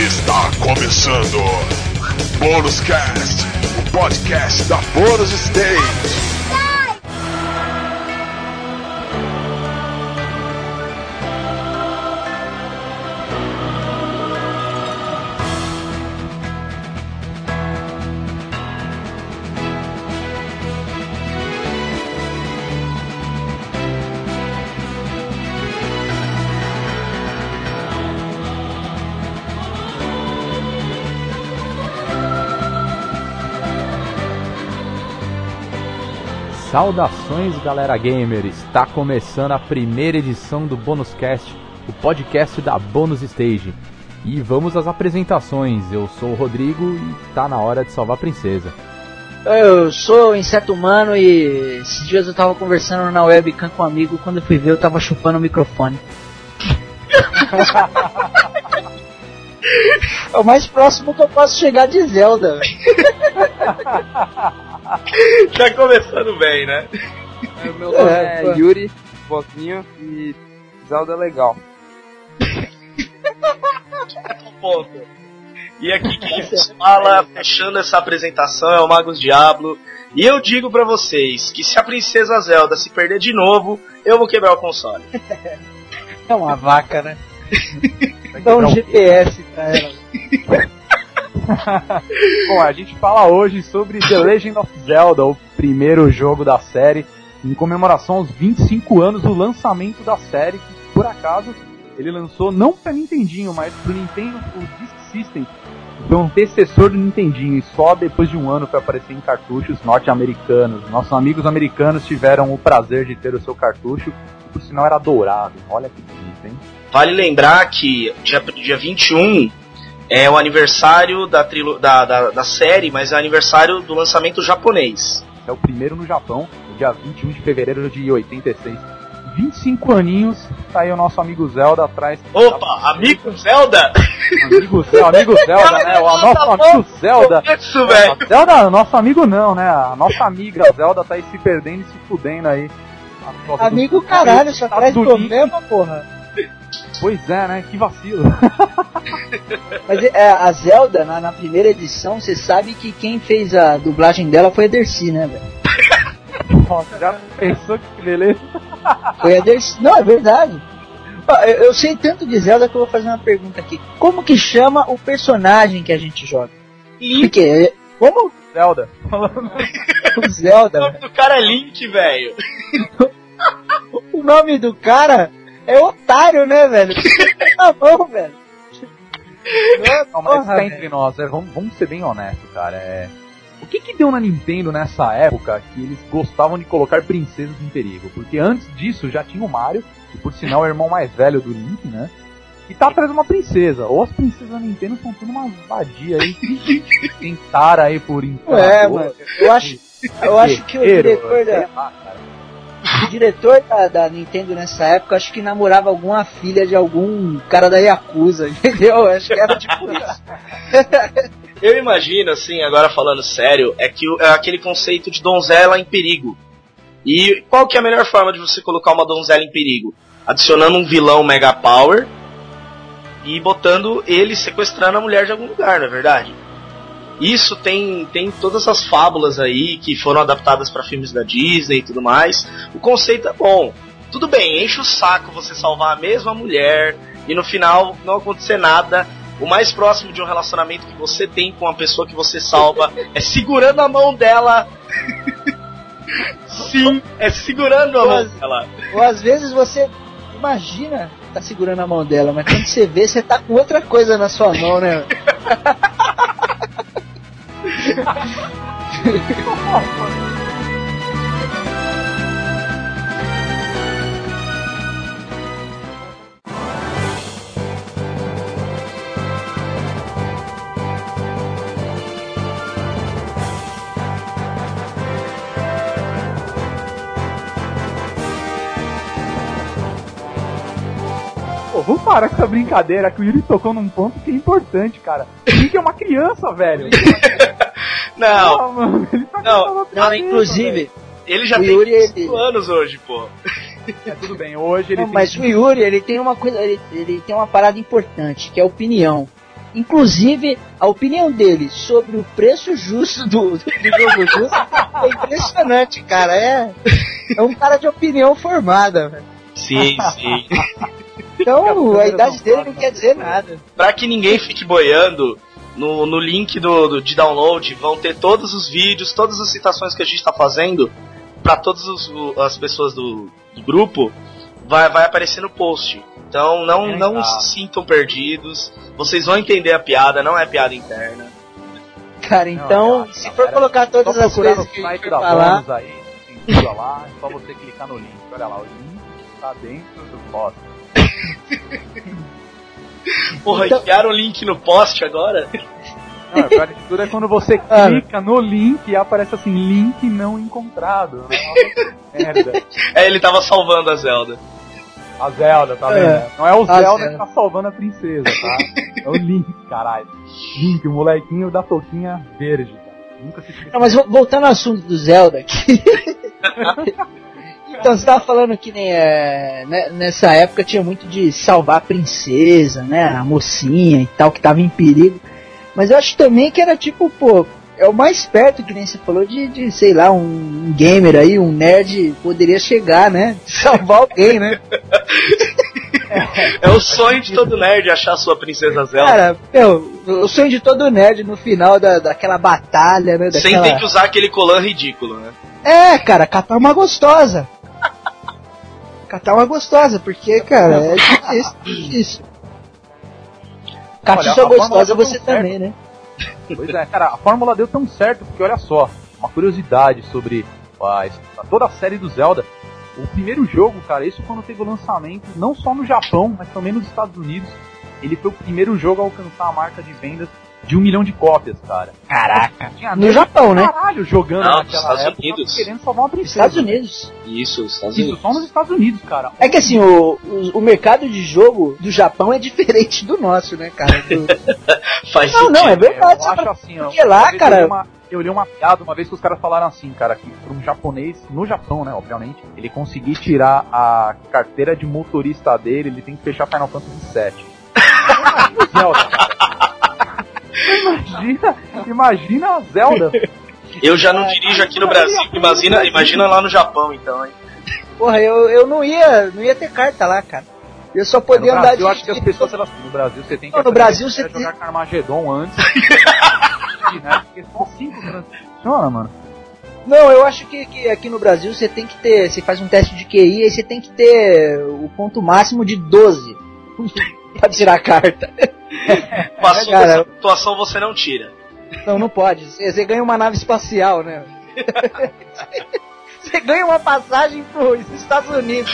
Está começando Bônus Cast, o podcast da Bônus Stage. Saudações, galera gamer! Está começando a primeira edição do Bônus Cast, o podcast da Bônus Stage. E vamos às apresentações. Eu sou o Rodrigo e tá na hora de salvar a princesa. Eu sou inseto humano e esses dias eu tava conversando na webcam com um amigo, quando eu fui ver eu tava chupando o microfone. é o mais próximo que eu posso chegar de Zelda. tá começando bem, né? É, meu nome é, é Yuri, Boquinho e Zelda é legal. ponto. E aqui quem fala, fechando essa apresentação, é o Magos Diablo. E eu digo para vocês que se a Princesa Zelda se perder de novo, eu vou quebrar o console. É uma vaca, né? Dá um GPS pra ela. Bom, a gente fala hoje sobre The Legend of Zelda, o primeiro jogo da série, em comemoração aos 25 anos do lançamento da série, que por acaso ele lançou não para Nintendinho, mas para o Nintendo o Disk System. Foi um antecessor do Nintendinho e só depois de um ano para aparecer em cartuchos norte-americanos. Nossos amigos americanos tiveram o prazer de ter o seu cartucho, que por sinal era dourado. Olha que bonito, hein? Vale lembrar que dia, dia 21 é o aniversário da, trilo, da, da, da, série, mas é o aniversário do lançamento japonês. É o primeiro no Japão, no dia 21 de fevereiro de 86. 25 aninhos, tá aí o nosso amigo Zelda atrás. Opa, amigo Zelda? Amigo Zelda, amigo Zelda, né? O nosso amigo Zelda. Isso, velho. Zelda, nosso amigo não, né? A nossa amiga Zelda tá aí se perdendo e se fudendo aí. Amigo caralho, só traz problema, porra. Pois é, né? Que vacilo. Mas é, a Zelda, na, na, primeira edição, você sabe que quem fez a dublagem dela foi a Dercy, né, velho? Nossa, já pensou que beleza? Foi a Dercy. Não, é verdade. Eu, eu sei tanto de Zelda que eu vou fazer uma pergunta aqui. Como que chama o personagem que a gente joga? Link. Porque, como? Zelda. o Zelda. O nome do cara é Link, velho. o nome do cara é otário, né, velho? Tá bom, velho. Não, mas tá entre nós, é, vamos, vamos ser bem honestos, cara. É... O que que deu na Nintendo nessa época que eles gostavam de colocar princesas em perigo? Porque antes disso já tinha o Mario, que por sinal é o irmão mais velho do Link, né? E tá atrás de uma princesa. Ou as princesas da Nintendo são tudo uma vadia aí que tentaram aí por enquanto. É, mano, eu acho, eu acho que o diretor da, o diretor da, da, Nintendo nessa época acho que namorava alguma filha de algum cara da Yakuza, entendeu? Acho que era tipo isso. Eu imagino, assim, agora falando sério, é que é aquele conceito de donzela em perigo. E qual que é a melhor forma de você colocar uma donzela em perigo? Adicionando um vilão Mega Power e botando ele sequestrando a mulher de algum lugar, não é verdade? Isso tem, tem todas as fábulas aí que foram adaptadas para filmes da Disney e tudo mais. O conceito é bom. Tudo bem, enche o saco você salvar a mesma mulher e no final não acontecer nada. O mais próximo de um relacionamento que você tem com a pessoa que você salva é segurando a mão dela. Sim, é segurando a mão dela. Ou às vezes você imagina tá segurando a mão dela, mas quando você vê, você tá com outra coisa na sua mão, né? Vamos parar com essa brincadeira que o Yuri tocou num ponto que é importante, cara. O Link é uma criança, velho. Não, não, mano, ele tá não, não inclusive. Ele já o tem Yuri, 5 ele... anos hoje, pô. É, tudo bem, hoje ele não, tem... Mas o Yuri, ele tem uma coisa, ele, ele tem uma parada importante, que é a opinião. Inclusive, a opinião dele sobre o preço justo do, do jogo justo é impressionante, cara. É, é um cara de opinião formada, velho. Sim, sim. Então, a idade dele não quer dizer nada. Pra que ninguém fique boiando, no, no link do, do, de download vão ter todos os vídeos, todas as citações que a gente está fazendo para todas as pessoas do, do, grupo. Vai, vai aparecer no post. Então não, é não se sintam perdidos. Vocês vão entender a piada, não é piada interna. Cara, então, não, é, se for colocar todas as coisas que a gente vai falar... Aí, tem tudo lá, é só você clicar no link. Olha lá, o link está dentro do post. Porra, então... enfiaram o link no post agora? Não, pior de tudo é quando você clica no link e aparece assim, link não encontrado. merda. É, ele tava salvando a Zelda. A Zelda, tá vendo? É. Não é o Zelda, Zelda que tá salvando a princesa, tá? É o Link, caralho. Link, o molequinho da touquinha verde, cara. Nunca se Não, mas voltando ao assunto do Zelda aqui. Então, você tava falando que nem, é, né, nessa época tinha muito de salvar a princesa, né? A mocinha e tal, que tava em perigo. Mas eu acho também que era tipo, pô, é o mais perto que nem você falou de, de sei lá, um gamer aí, um nerd poderia chegar, né? Salvar alguém, né? É, é o sonho de todo nerd achar sua princesa Zelda. Cara, meu, o sonho de todo nerd no final da, daquela batalha, né? Daquela... Sem ter que usar aquele colã ridículo, né? É, cara, catar uma gostosa catar uma gostosa, porque, cara, é difícil. difícil. Cate sua gostosa você também, né? Pois é, cara, a fórmula deu tão certo, porque olha só, uma curiosidade sobre a, toda a série do Zelda. O primeiro jogo, cara, isso quando teve o lançamento, não só no Japão, mas também nos Estados Unidos, ele foi o primeiro jogo a alcançar a marca de vendas de um milhão de cópias, cara. Caraca. Tinha no Japão, né? Caralho, jogando Não, naquela Estados época, Unidos. querendo salvar uma princesa. Estados Unidos. Isso, Estados Unidos. Isso, só nos Estados Unidos, cara. É que assim, o, o, o mercado de jogo do Japão é diferente do nosso, né, cara? Do... Faz não, sentido. não, é verdade. Eu acho assim, ó, Porque lá, cara... Eu li uma piada uma vez que os caras falaram assim, cara, que para um japonês, no Japão, né, obviamente, ele conseguir tirar a carteira de motorista dele, ele tem que fechar Final Fantasy VII. Zelda, cara. Imagina, imagina a Zelda. Eu já não dirijo aqui no Brasil, imagina, imagina lá no Japão então, hein? Porra, eu, eu não ia, não ia ter carta lá, cara. Eu só podia andar de. Eu acho que as pessoas elas, no Brasil você tem que não, no Brasil você jogar tem... Carmageddon antes. né? Porque são cinco funciona, mano. Não, eu acho que, que, aqui no Brasil você tem que ter. Você faz um teste de QI e você tem que ter o ponto máximo de 12 pra tirar a carta. Passou cara, dessa situação você não tira. Não, não pode. Você ganha uma nave espacial, né? Você ganha uma passagem para os Estados Unidos.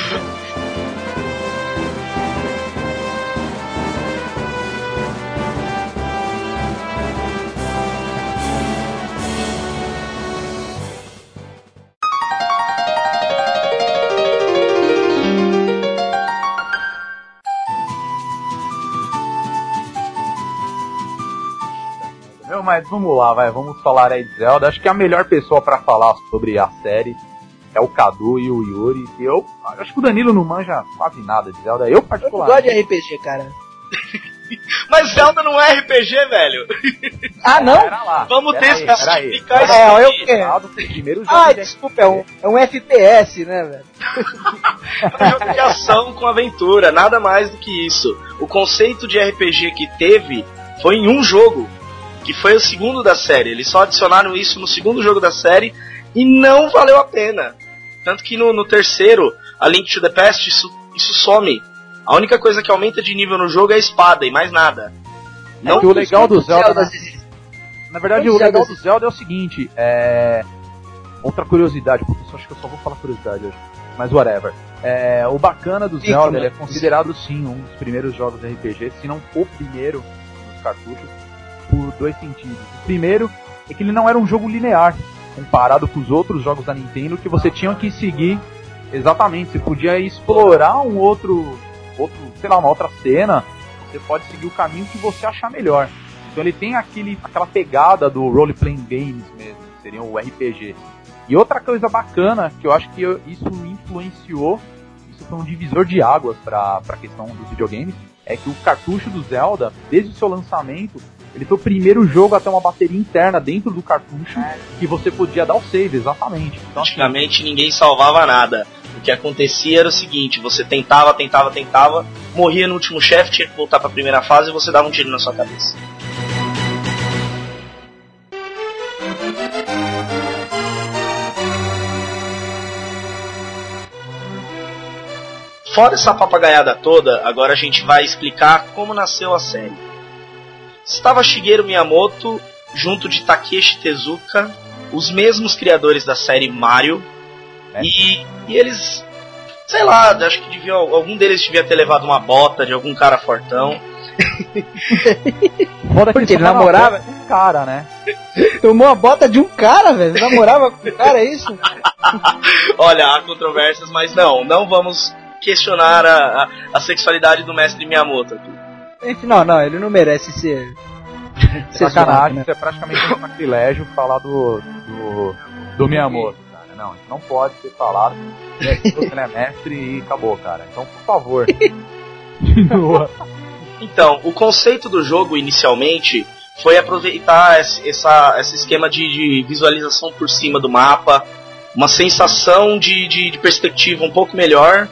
Mas vamos lá, vai, vamos falar aí de Zelda. Acho que a melhor pessoa para falar sobre a série é o Cadu e o Yuri. Eu acho que o Danilo não manja quase nada de Zelda. Eu particularmente. Eu gosto de RPG, cara. Mas Zelda não é RPG, velho. Ah, não? Vamos ter que explicar isso. É, eu quero. Ah, desculpa, é um, é um FPS, né, velho? é um jogo de ação com aventura, nada mais do que isso. O conceito de RPG que teve foi em um jogo que foi o segundo da série. Eles só adicionaram isso no segundo jogo da série e não valeu a pena. Tanto que no, no terceiro, a Link to the Past, isso, isso some. A única coisa que aumenta de nível no jogo é a espada e mais nada. É não que o legal do Zelda. Zelda na, verdade, o legal do Zelda é o seguinte: é. Outra curiosidade, porque eu acho que eu só vou falar curiosidade hoje. Mas whatever. É, o bacana do Zelda, é considerado sim um dos primeiros jogos de RPG, se não o primeiro nos cartuchos por dois sentidos. O primeiro é que ele não era um jogo linear, comparado com os outros jogos da Nintendo, que você tinha que seguir exatamente, você podia explorar um outro, outro, sei lá, uma outra cena, você pode seguir o caminho que você achar melhor. Então ele tem aquele, aquela pegada do role playing games mesmo, que seria o RPG. E outra coisa bacana, que eu acho que isso influenciou, isso foi um divisor de águas para a questão dos videogames, é que o cartucho do Zelda, desde o seu lançamento, ele foi o primeiro jogo a ter uma bateria interna dentro do cartucho é. que você podia dar o save, exatamente. Então, assim, Antigamente assim, ninguém salvava nada. O que acontecia era o seguinte: você tentava, tentava, tentava, morria no último chefe, tinha que voltar para a primeira fase e você dava um tiro na sua cabeça. Fora essa papagaiada toda, agora a gente vai explicar como nasceu a série. Estava Shigeru Miyamoto junto de Takeshi Tezuka, os mesmos criadores da série Mario, é. e, e, eles, sei lá, acho que devia, algum deles devia ter levado uma bota de algum cara fortão. Foda Porque ele namorava um cara, né? Tomou a bota de um cara, velho. Namorava com um cara, é isso? Olha, há controvérsias, mas não, não vamos questionar a, a, a sexualidade do mestre Miyamoto aqui. Não, não, ele não merece ser. ser Sacanagem, né? isso é praticamente um sacrilégio falar do, do, do Miyamoto, cara. Não, isso não pode ser falado. Ele é mestre e acabou, cara. Então, por favor. então, o conceito do jogo inicialmente foi aproveitar esse, essa, esse esquema de, de visualização por cima do mapa, uma sensação de, de, de perspectiva um pouco melhor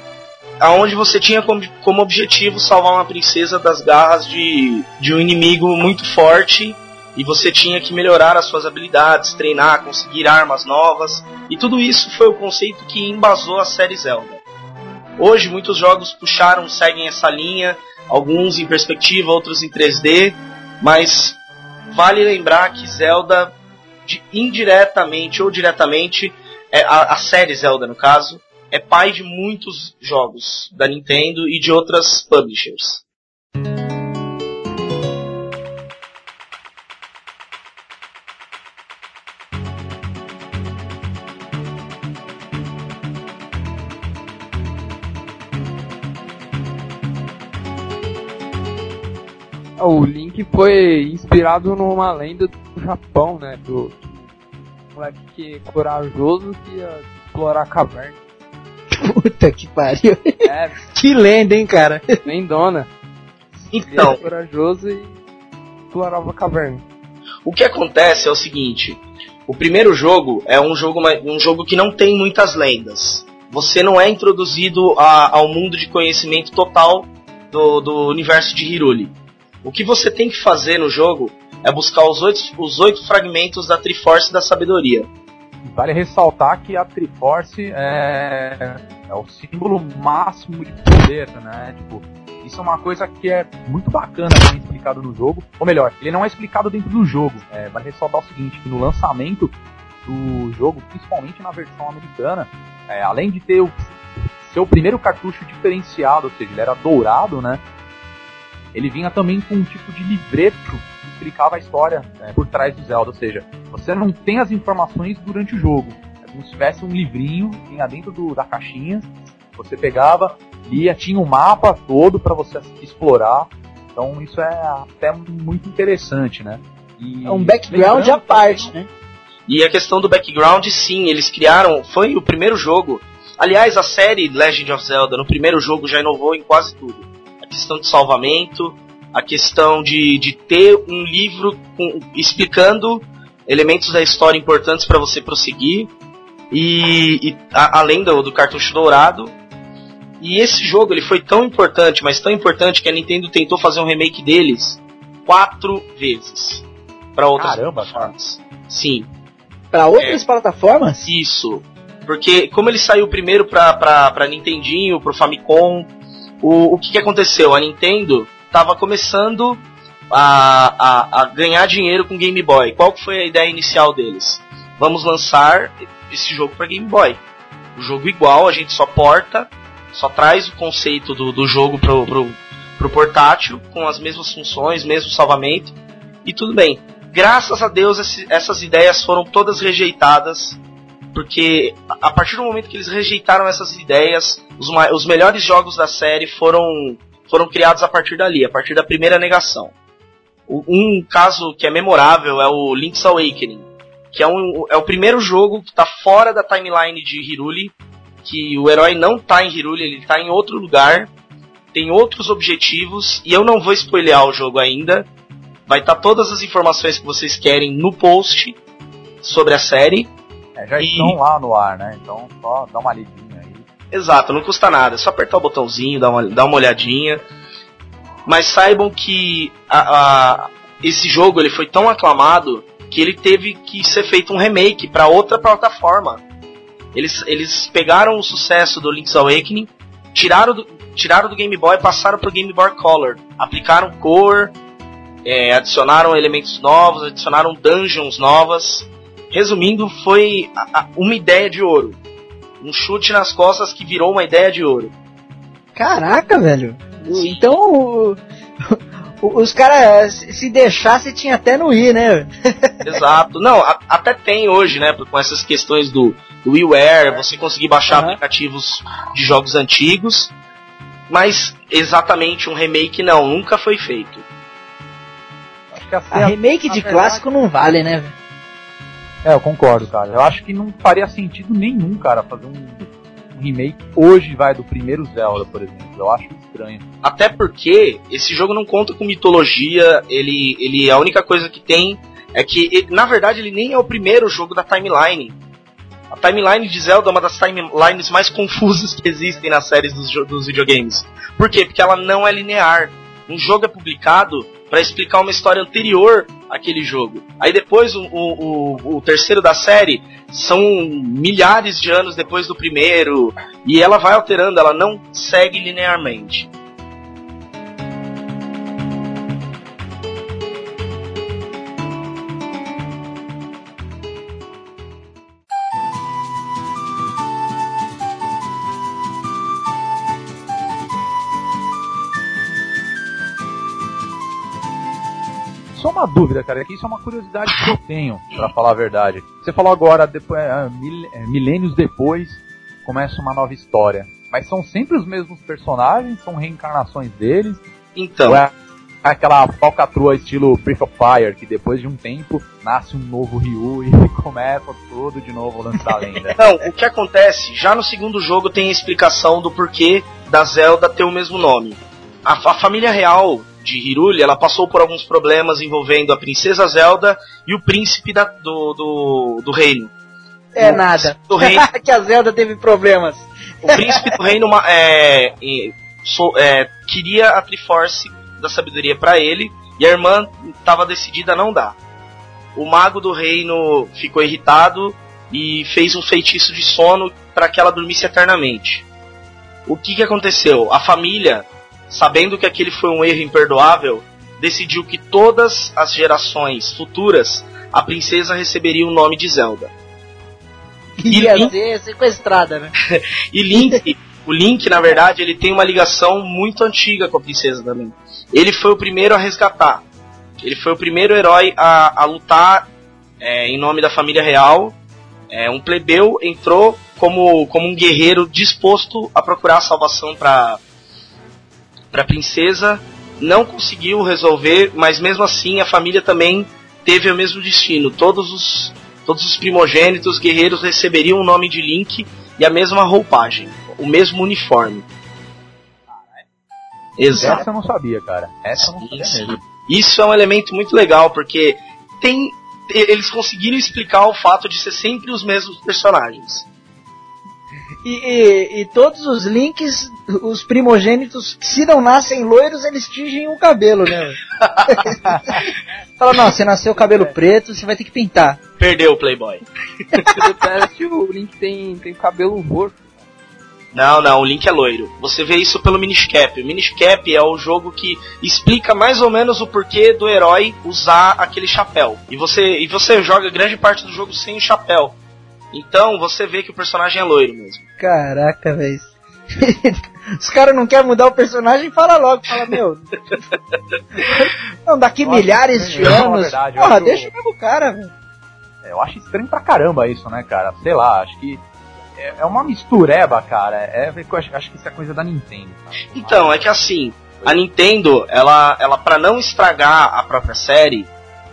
aonde você tinha como, como objetivo salvar uma princesa das garras de, de um inimigo muito forte e você tinha que melhorar as suas habilidades, treinar, conseguir armas novas e tudo isso foi o conceito que embasou a série Zelda. Hoje muitos jogos puxaram, seguem essa linha, alguns em perspectiva, outros em 3D, mas vale lembrar que Zelda de, indiretamente ou diretamente, é, a, a série Zelda no caso, é pai de muitos jogos da Nintendo e de outras publishers. O Link foi inspirado numa lenda do Japão, né? Do, do moleque que é corajoso que ia explorar a caverna. Puta que pariu. É. que lenda, hein, cara? Lendona. Então. Ele corajoso e explorava a caverna. O que acontece é o seguinte: o primeiro jogo é um jogo, um jogo que não tem muitas lendas. Você não é introduzido a, ao mundo de conhecimento total do, do universo de Hiruli. O que você tem que fazer no jogo é buscar os oito, os oito fragmentos da Triforce da Sabedoria Vale ressaltar que a Triforce é, é o símbolo máximo de poder, né? Tipo, isso é uma coisa que é muito bacana explicado no jogo. Ou melhor, ele não é explicado dentro do jogo. É, vale ressaltar o seguinte, que no lançamento do jogo, principalmente na versão americana, é, além de ter o seu primeiro cartucho diferenciado, ou seja, ele era dourado, né? Ele vinha também com um tipo de livreto explicava a história né, por trás do Zelda, ou seja, você não tem as informações durante o jogo. É como se tivesse um livrinho vinha dentro do, da caixinha, você pegava, lia, tinha um mapa todo para você explorar. Então isso é até muito interessante, né? E, é um background à parte, né? E a questão do background, sim, eles criaram, foi o primeiro jogo. Aliás, a série Legend of Zelda, no primeiro jogo já inovou em quase tudo. A questão de salvamento, a questão de, de ter um livro com, explicando elementos da história importantes para você prosseguir e, e a, além do, do, cartucho dourado. E esse jogo ele foi tão importante mas tão importante que a Nintendo tentou fazer um remake deles quatro vezes para outras Caramba, plataformas. Sim. Para outras é, plataformas? Isso. Porque como ele saiu primeiro para para Nintendinho pro Famicom o, o que, que aconteceu? A Nintendo estava começando a, a, a, ganhar dinheiro com Game Boy. Qual foi a ideia inicial deles? Vamos lançar esse jogo para Game Boy. O jogo igual, a gente só porta, só traz o conceito do, do jogo pro, pro, pro portátil, com as mesmas funções, mesmo salvamento, e tudo bem. Graças a Deus esse, essas ideias foram todas rejeitadas, porque a partir do momento que eles rejeitaram essas ideias, os, os melhores jogos da série foram foram criados a partir dali, a partir da primeira negação. Um caso que é memorável é o Link's Awakening, que é, um, é o primeiro jogo que está fora da timeline de Hiruli, que o herói não está em Hiruli, ele está em outro lugar. tem outros objetivos e eu não vou spoilear o jogo ainda. Vai estar tá todas as informações que vocês querem no post sobre a série. É, já e... estão lá no ar, né? Então só dá uma lidinha. Exato, não custa nada, é só apertar o botãozinho, dar uma, dar uma olhadinha. Mas saibam que a, a, esse jogo ele foi tão aclamado que ele teve que ser feito um remake para outra plataforma. Eles, eles pegaram o sucesso do Link's Awakening, tiraram do, tiraram do Game Boy e passaram pro Game Boy Color. Aplicaram cor, é, adicionaram elementos novos, adicionaram dungeons novas. Resumindo, foi a, a, uma ideia de ouro. Um chute nas costas que virou uma ideia de ouro. Caraca, velho. Então, os caras, se deixasse, tinha até no i, né? Exato. Não, a, até tem hoje, né? Com essas questões do, do WiiWare, você conseguir baixar uhum. aplicativos de jogos antigos. Mas exatamente um remake não, nunca foi feito. A, a remake de verdade, clássico não vale, né? É, eu concordo, cara. Eu acho que não faria sentido nenhum, cara, fazer um, um remake hoje, vai, do primeiro Zelda, por exemplo. Eu acho estranho. Até porque esse jogo não conta com mitologia, ele, ele a única coisa que tem é que, ele, na verdade, ele nem é o primeiro jogo da timeline. A timeline de Zelda é uma das timelines mais confusas que existem nas séries dos, dos videogames. Por quê? Porque ela não é linear. Um jogo é publicado para explicar uma história anterior àquele jogo. Aí depois o, o, o, terceiro da série são milhares de anos depois do primeiro e ela vai alterando, ela não segue linearmente. Uma dúvida, cara, é que isso é uma curiosidade que eu tenho, para falar a verdade. Você falou agora, depois, é, é, milênios depois, começa uma nova história. Mas são sempre os mesmos personagens? São reencarnações deles? Então. Ou é aquela falcatrua estilo Breath of Fire, que depois de um tempo nasce um novo Ryu e começa tudo de novo o lance da lenda. Não, o que acontece, já no segundo jogo tem a explicação do porquê da Zelda ter o mesmo nome. A, a família real de Hiruli, ela passou por alguns problemas envolvendo a princesa Zelda e o príncipe da, do, do, do reino. É o nada. Do reino, que a Zelda teve problemas. O príncipe do reino é, so, é, queria a Triforce da sabedoria para ele e a irmã estava decidida a não dar. O mago do reino ficou irritado e fez um feitiço de sono para que ela dormisse eternamente. O que, que aconteceu? A família sabendo que aquele foi um erro imperdoável, decidiu que todas as gerações futuras a princesa receberia o nome de Zelda. Ia Link... ser sequestrada, né? e Link, o Link, na verdade, ele tem uma ligação muito antiga com a princesa também. Ele foi o primeiro a resgatar. Ele foi o primeiro herói a, a lutar é, em nome da família real. É, um plebeu entrou como, como um guerreiro disposto a procurar a salvação para para a princesa, não conseguiu resolver, mas mesmo assim a família também teve o mesmo destino. Todos os, todos os primogênitos guerreiros receberiam o nome de Link e a mesma roupagem, o mesmo uniforme. Exato. Essa eu não sabia, cara. Essa eu não sabia Isso. mesmo. Isso é um elemento muito legal, porque tem eles conseguiram explicar o fato de ser sempre os mesmos personagens. E, e, e, todos os links, os primogênitos, se não nascem loiros, eles tingem o cabelo, né? Fala, não, você nasceu cabelo preto, você vai ter que pintar. Perdeu o Playboy. o Link tem, tem cabelo roxo. Não, não, o Link é loiro. Você vê isso pelo Miniscap. O Miniscap é o jogo que explica mais ou menos o porquê do herói usar aquele chapéu. E você, e você joga grande parte do jogo sem o chapéu. Então você vê que o personagem é loiro mesmo. Caraca, velho. Os caras não querem mudar o personagem, fala logo, fala, meu. não, daqui Nossa, milhares de anos. Verdade, porra, acho... deixa o mesmo cara, velho. É, eu acho estranho pra caramba isso, né, cara? Sei lá, acho que é, é uma mistureba, cara. É, eu acho, acho que isso é coisa da Nintendo. Então, é que assim, a Nintendo, ela, ela para não estragar a própria série,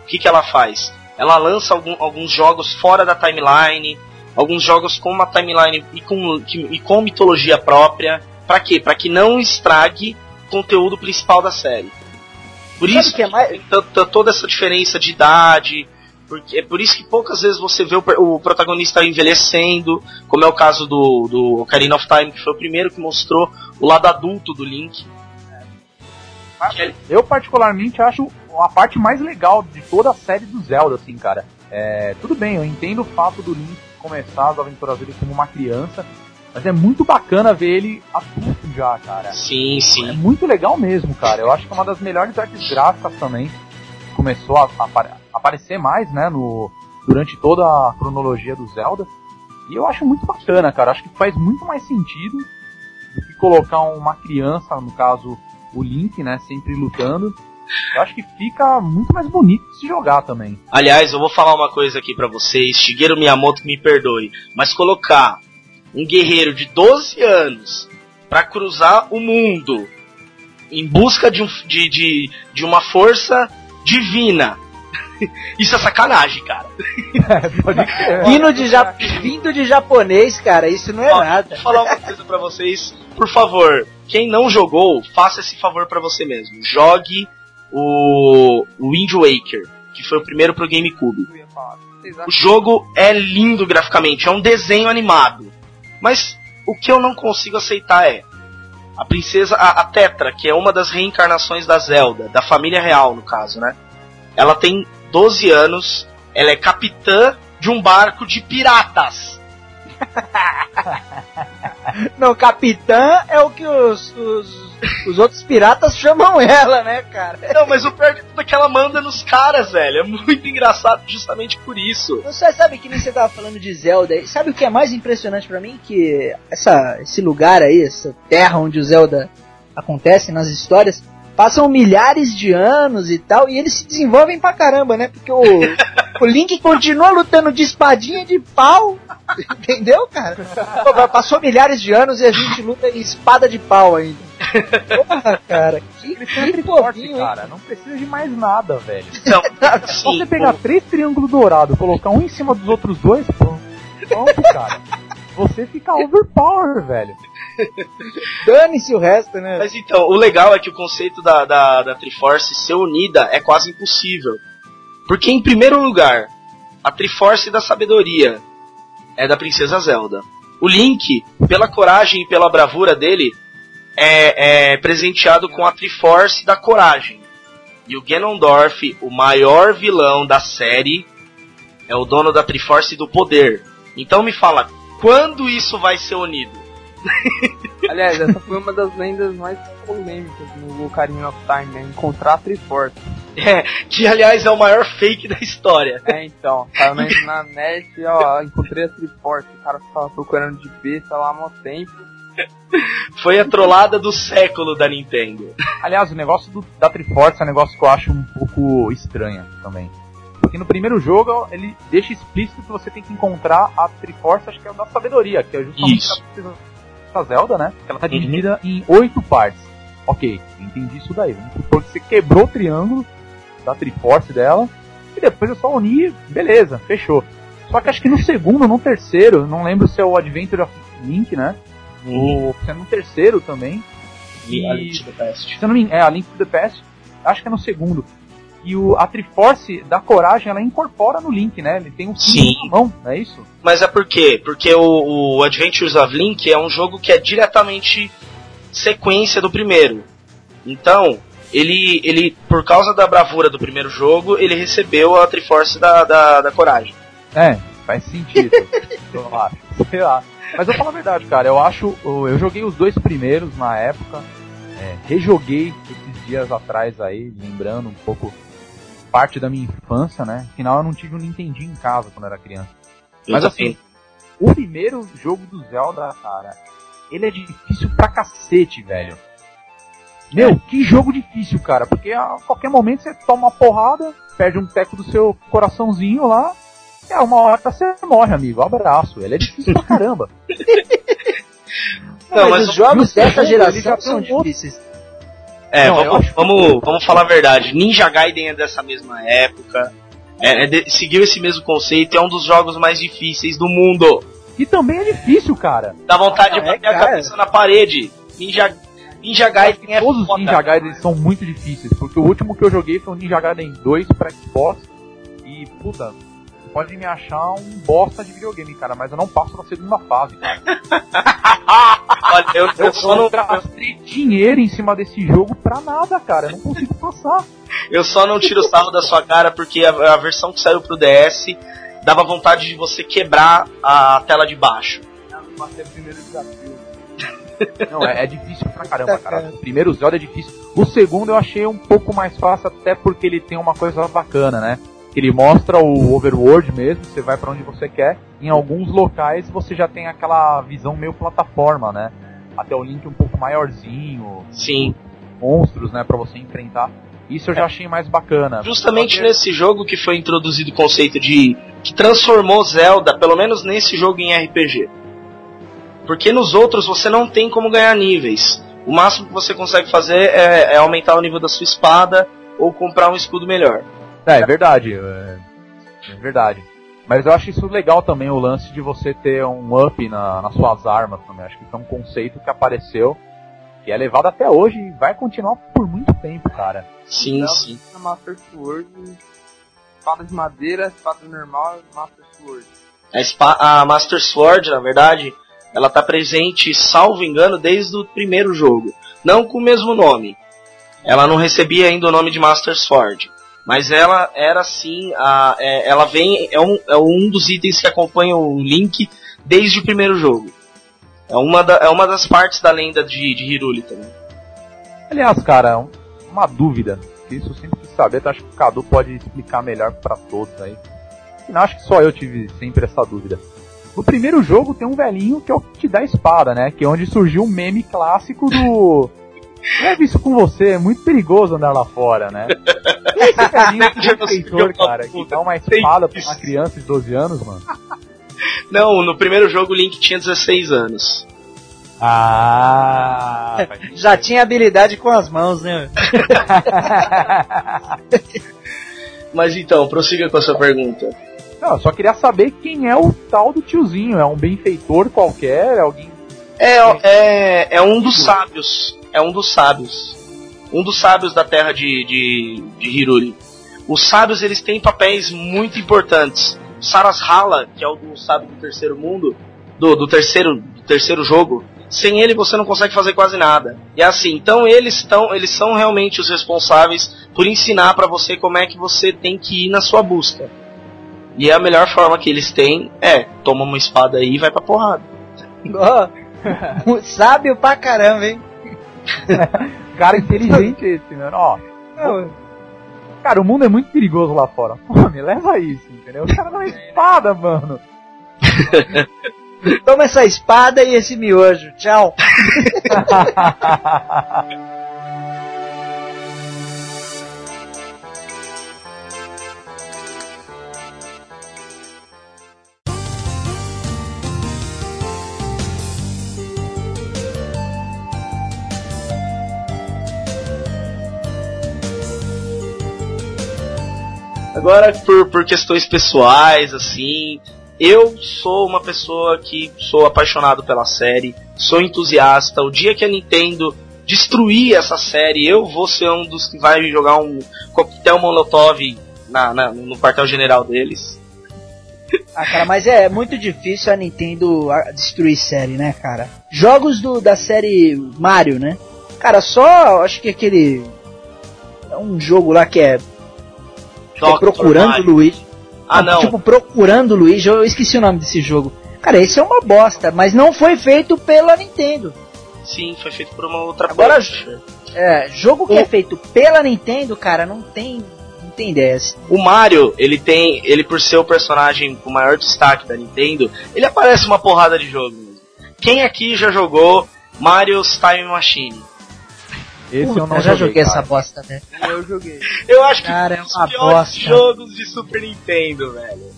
o que, que ela faz? Ela lança algum, alguns jogos fora da timeline, alguns jogos com uma timeline e com, e com mitologia própria. Para quê? Para que não estrague conteúdo principal da série. Por Sabe isso que é mais- toda essa diferença de idade. Porque é por isso que poucas vezes você vê o, o protagonista envelhecendo, como é o caso do, do Ocarina of Time, que foi o primeiro que mostrou o lado adulto do Link. Eu particularmente acho a parte mais legal de toda a série do Zelda, assim, cara. É, tudo bem, eu entendo o fato do Link começar as aventuras dele como uma criança, mas é muito bacana ver ele adulto já, cara. Sim, É sim. muito legal mesmo, cara. Eu acho que é uma das melhores artes gráficas também. Começou a, a apare- aparecer mais, né, no, durante toda a cronologia do Zelda. E eu acho muito bacana, cara. Acho que faz muito mais sentido do que colocar uma criança, no caso o Link, né, sempre lutando. Eu acho que fica muito mais bonito se jogar também. Aliás, eu vou falar uma coisa aqui pra vocês, Shigeru Miyamoto me perdoe, mas colocar um guerreiro de 12 anos pra cruzar o mundo em busca de, um, de, de, de uma força divina. Isso é sacanagem, cara. Crer. Vindo de, ja- vindo de japonês, cara, isso não é Ó, nada. Vou falar uma coisa pra vocês, por favor. Quem não jogou, faça esse favor pra você mesmo. Jogue o Wind Waker, que foi o primeiro pro GameCube. O jogo é lindo graficamente, é um desenho animado. Mas o que eu não consigo aceitar é a princesa, a, a Tetra, que é uma das reencarnações da Zelda, da família real no caso, né? Ela tem 12 anos, ela é capitã de um barco de piratas. Não, capitã é o que os, os, os outros piratas chamam ela, né, cara? Não, mas o pior de tudo é que ela manda nos caras, velho. É muito engraçado justamente por isso. Você sabe que nem você tava falando de Zelda. Sabe o que é mais impressionante pra mim? Que essa, esse lugar aí, essa terra onde o Zelda acontece nas histórias, passam milhares de anos e tal, e eles se desenvolvem pra caramba, né? Porque o, o Link continua lutando de espadinha de pau. Entendeu, cara? Pô, Passou milhares de anos e a gente luta em espada de pau ainda. Porra, cara, que, Ele forte, hein? cara. Não precisa de mais nada, velho. Só sim, você pegar três triângulos dourados, colocar um em cima dos outros dois, pronto. Pronto, cara. Você fica overpower, velho. Dane-se o resto, né? Mas então, o legal é que o conceito da, da, da Triforce ser unida é quase impossível. Porque, em primeiro lugar, a Triforce da Sabedoria é da Princesa Zelda. O Link, pela coragem e pela bravura dele, é, é presenteado com a Triforce da Coragem. E o Ganondorf, o maior vilão da série, é o dono da Triforce do Poder. Então me fala, quando isso vai ser unido? Aliás, essa foi uma das lendas mais polêmicas no Ocarina of Time, né? Encontrar a Triforce. É, que aliás é o maior fake da história. É, então, tava na, na net, ó, encontrei a Triforce. O cara ficava procurando de besta lá há mó tempo. Foi a trollada do século da Nintendo. Aliás, o negócio do, da Triforce é um negócio que eu acho um pouco estranho também. Porque no primeiro jogo ele deixa explícito que você tem que encontrar a Triforce, acho que é o da sabedoria, que é justamente Isso. a Zelda, né? Que ela tá Uhum. dividida em oito partes. Ok, entendi isso daí. Vamos supor que você quebrou o triângulo da Triforce dela, e depois é só unir, beleza, fechou. Só que acho que no segundo, no terceiro, não lembro se é o Adventure of Link, né? Ou se é no terceiro também. E a Link to the Past. Se eu não me engano, é a Link to the Past, acho que é no segundo. E o, a Triforce da coragem, ela incorpora no Link, né? Ele tem um Sim. na mão, não é isso? Mas é por quê? Porque o, o Adventures of Link é um jogo que é diretamente sequência do primeiro. Então, ele, ele por causa da bravura do primeiro jogo, ele recebeu a Triforce da, da, da Coragem. É, faz sentido. eu acho. Sei lá. Mas eu falo a verdade, cara. Eu acho. Eu joguei os dois primeiros na época. é, rejoguei esses dias atrás aí, lembrando um pouco parte da minha infância, né? Afinal, eu não tive um Nintendinho em casa quando era criança. Eu Mas assim, o primeiro jogo do Zelda, cara, ele é difícil pra cacete, velho. Meu, que jogo difícil, cara, porque a qualquer momento você toma uma porrada, perde um teco do seu coraçãozinho lá, a uma hora você morre, amigo. Abraço. Ele é difícil pra caramba. Não, mas, mas os jogos dessa geração são difíceis. É, Não, vamos, acho- vamos, vamos falar a verdade. Ninja Gaiden é dessa mesma época. É, é de- seguiu esse mesmo conceito. É um dos jogos mais difíceis do mundo. E também é difícil, cara. Dá vontade de Ah, é, bater a cara. cabeça na parede. Ninja. Ninja Gaiden é Todos os foda, Ninja Gaiden são muito difíceis, porque o último que eu joguei foi o Ninja Gaiden 2 pra Xbox e, puta, pode me achar um bosta de videogame, cara, mas eu não passo da segunda fase. cara. Olha, eu, eu Eu só não, gastei dinheiro em cima desse jogo pra nada, cara, eu não consigo passar. eu só não tiro o sarro da sua cara porque a, a versão que saiu pro DS dava vontade de você quebrar a tela de baixo. Passei o primeiro desafio. Não, é, é difícil pra caramba, cara. O primeiro Zelda é difícil. O segundo eu achei um pouco mais fácil, até porque ele tem uma coisa bacana, né? Ele mostra o overworld mesmo, você vai pra onde você quer. Em alguns locais você já tem aquela visão meio plataforma, né? Até o Link um pouco maiorzinho, Sim. monstros, né, pra você enfrentar. Isso eu já achei mais bacana. Justamente Porque- nesse jogo que foi introduzido o conceito de. que transformou Zelda, pelo menos nesse jogo, em RPG. Porque nos outros você não tem como ganhar níveis. O máximo que você consegue fazer é, é aumentar o nível da sua espada ou comprar um escudo melhor. É, é verdade. É, é verdade. Mas eu acho isso legal também, o lance de você ter um up na, nas suas armas também. Acho que isso é um conceito que apareceu, que é levado até hoje e vai continuar por muito tempo, cara. Sim, Não. sim. Na Master Sword, espada de madeira, espada normal e Master Sword. A, spa- a Master Sword, na verdade, ela tá presente, salvo engano, desde o primeiro jogo. Não com o mesmo nome. Ela não recebia ainda o nome de Master Sword. Mas ela era sim, a, é, ela vem, é um, é um dos itens que acompanha o Link desde o primeiro jogo. É uma, da- é uma das partes da lenda de, de Hyrule também. Aliás, cara, um- uma dúvida, que isso eu sempre quis saber, então acho que o Cadu pode explicar melhor pra todos aí. Não, acho que só eu tive sempre essa dúvida. No primeiro jogo tem um velhinho que é o que te dá espada, né? Que é onde surgiu o meme clássico do. Leve isso com você, é muito perigoso andar lá fora, né? E esse é um feitor, cara, que dá uma espada pra uma criança de 12 anos, mano. Não, no primeiro jogo o Link tinha 16 anos. Ah, Já tinha habilidade com as mãos, né? Mas então, prossiga com a sua pergunta. Não, eu só queria saber quem é o tal do tiozinho. É um benfeitor qualquer? É alguém. É, é, é um dos sábios. É um dos sábios. Um dos sábios da terra de, de, de Hiruli. Os sábios eles têm papéis muito importantes. Sarashala, que é o sábio do terceiro mundo, do, do terceiro do terceiro jogo, sem ele você não consegue fazer quase nada. E é assim, então eles estão, eles são realmente os responsáveis por ensinar pra você como é que você tem que ir na sua busca. E a melhor forma que eles têm é toma uma espada aí e vai pra porrada. Ó, sábio pra caramba, hein? Cara inteligente esse, mano. Ó, cara, o mundo é muito perigoso lá fora. Pô, me leva isso, entendeu? O cara dá uma espada, mano. Toma essa espada e esse miojo. Tchau. Agora, por, por questões pessoais, assim, eu sou uma pessoa que sou apaixonado pela série, sou entusiasta. O dia que a Nintendo destruir essa série, eu vou ser um dos que vai jogar um coquetel molotov na, na- no quartel-general deles. Ah, cara, mas é muito difícil a Nintendo destruir série, né, cara? Jogos do, da série Mario, né? Cara, só acho que aquele. É um jogo lá que é, é Dr. Procurando Mario. Luigi. Ah, não. Tipo, Procurando Luigi, eu esqueci o nome desse jogo. Cara, esse é uma bosta, mas não foi feito pela Nintendo. Sim, foi feito por uma outra Agora-. É, jogo que é feito pela Nintendo, cara, não tem. Não tem ideia. O Mario, ele tem, ele por ser o personagem com maior destaque da Nintendo, ele aparece uma porrada de jogo. mesmo. Quem aqui já jogou Mario's Time Machine? Esse eu Puta, não eu já joguei cara. essa bosta, né? Eu joguei. Eu acho que Cara, é um dos uma piores bosta. jogos de Super Nintendo, velho.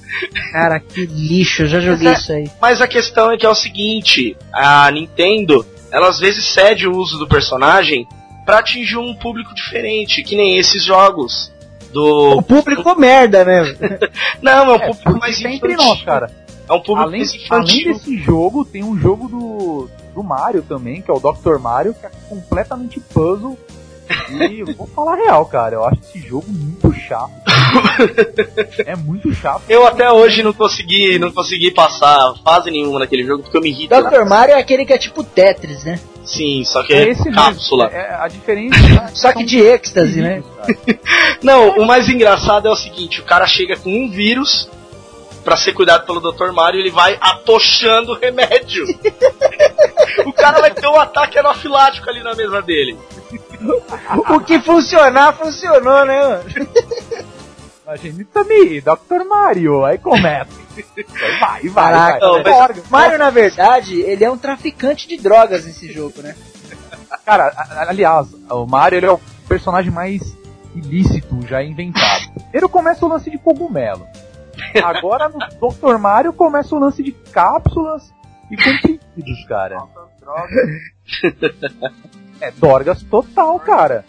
Cara, que lixo, eu já joguei Mas é- isso aí. Mas a questão é que é o seguinte, a Nintendo, ela às vezes cede o uso do personagem pra atingir um público diferente, que nem esses jogos do O público merda, né? Não, é um É, público porque mais tá infantil. entre nós, cara. É um público Além, mais além infantil. desse jogo, tem um jogo do do Mario também, que é o Dr. Mario, que é completamente puzzle. E eu vou falar real, cara, eu acho esse jogo muito chato. é muito chato. Eu até hoje não consegui, não consegui passar fase nenhuma naquele jogo porque eu me irrito. Dr. Mario é aquele que é tipo Tetris, né? Sim, só que é, esse cápsula. mesmo, É, a diferença. Só que de êxtase, né? Não, o mais engraçado é o seguinte, o cara chega com um vírus pra ser cuidado pelo Dr. Mario, ele vai atochando o remédio. o cara vai ter um ataque anafilático ali na mesa dele. O que funcionar, funcionou, né, mano? Imagina também, Dr. Mario, aí começa. Vai, vai, Caraca, vai. o Dorga. Mario, na verdade, ele é um traficante de drogas nesse jogo, né? Cara, aliás, o Mario ele é o personagem mais ilícito já inventado. Ele começa o lance de cogumelo. Agora no Dr. Mario começa o lance de cápsulas e comprimidos, cara. É Dorgas total, cara.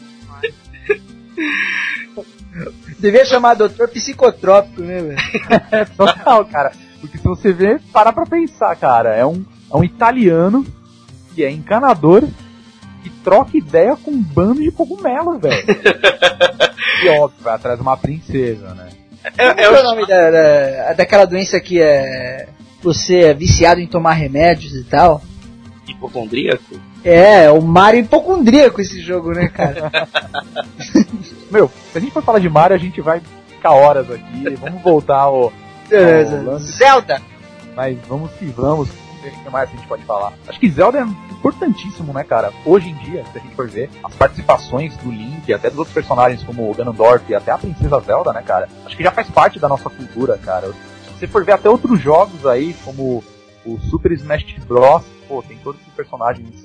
Devia chamar doutor psicotrópico, né, velho? É total, cara. Porque se você ver, parar pra pensar, cara, é um, é um italiano que é encanador que troca ideia com um bando de cogumelo, velho. e óbvio, vai atrás de uma princesa, né? É, Qual é é o o- nome da, da- daquela doença que é. Você é viciado em tomar remédios e tal? hipocondríaco? É, o Mario hipocondríaco esse jogo, né, cara? Meu, se a gente for falar de Mario, a gente vai ficar horas aqui. Vamos voltar ao. Beleza. ao Zelda! mas vamos que vamos. O que mais a gente pode falar. Acho que Zelda é importantíssimo, né, cara? Hoje em dia, se a gente for ver, as participações do Link, até dos outros personagens como o Ganondorf e até a Princesa Zelda, né, cara? Acho que já faz parte da nossa cultura, cara. Se você for ver até outros jogos aí, como o Super Smash Bros, pô, tem todos esses personagens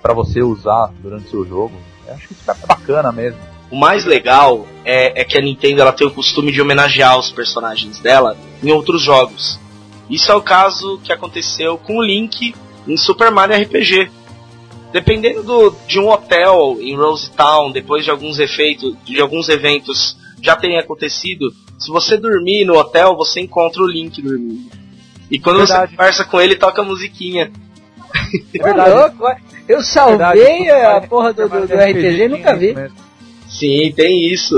pra você usar durante o seu jogo. Eu acho que isso é bacana mesmo. O mais legal é, é que a Nintendo ela tem o costume de homenagear os personagens dela em outros jogos. Isso é o caso que aconteceu com o Link em Super Mario RPG. Dependendo do- de um hotel em Rose Town, depois de alguns efeitos, de alguns eventos já terem acontecido, se você dormir no hotel, você encontra o Link dormindo. E quando Verdade. você conversa com ele, toca a musiquinha. É Ô, louco, eu salvei Verdade, a porra do, do, do RPG e nunca vi. Sim, tem isso.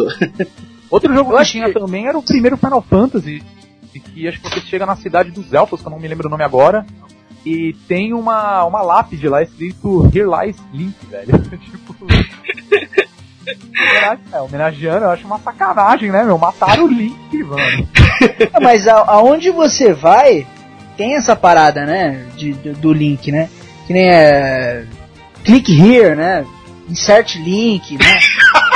Outro jogo Eu que tinha que- também era o primeiro Final Fantasy, e que acho que você chega na cidade dos elfos, que eu não me lembro o nome agora, e tem uma, uma lápide lá escrito Here Lies Link, velho. tipo. É, homenageando, eu acho uma sacanagem, né, meu? Mataram o Link, mano. Mas a- aonde você vai, tem essa parada, né? De, do, do link, né? Que nem é. Click here, né? Insert link, né?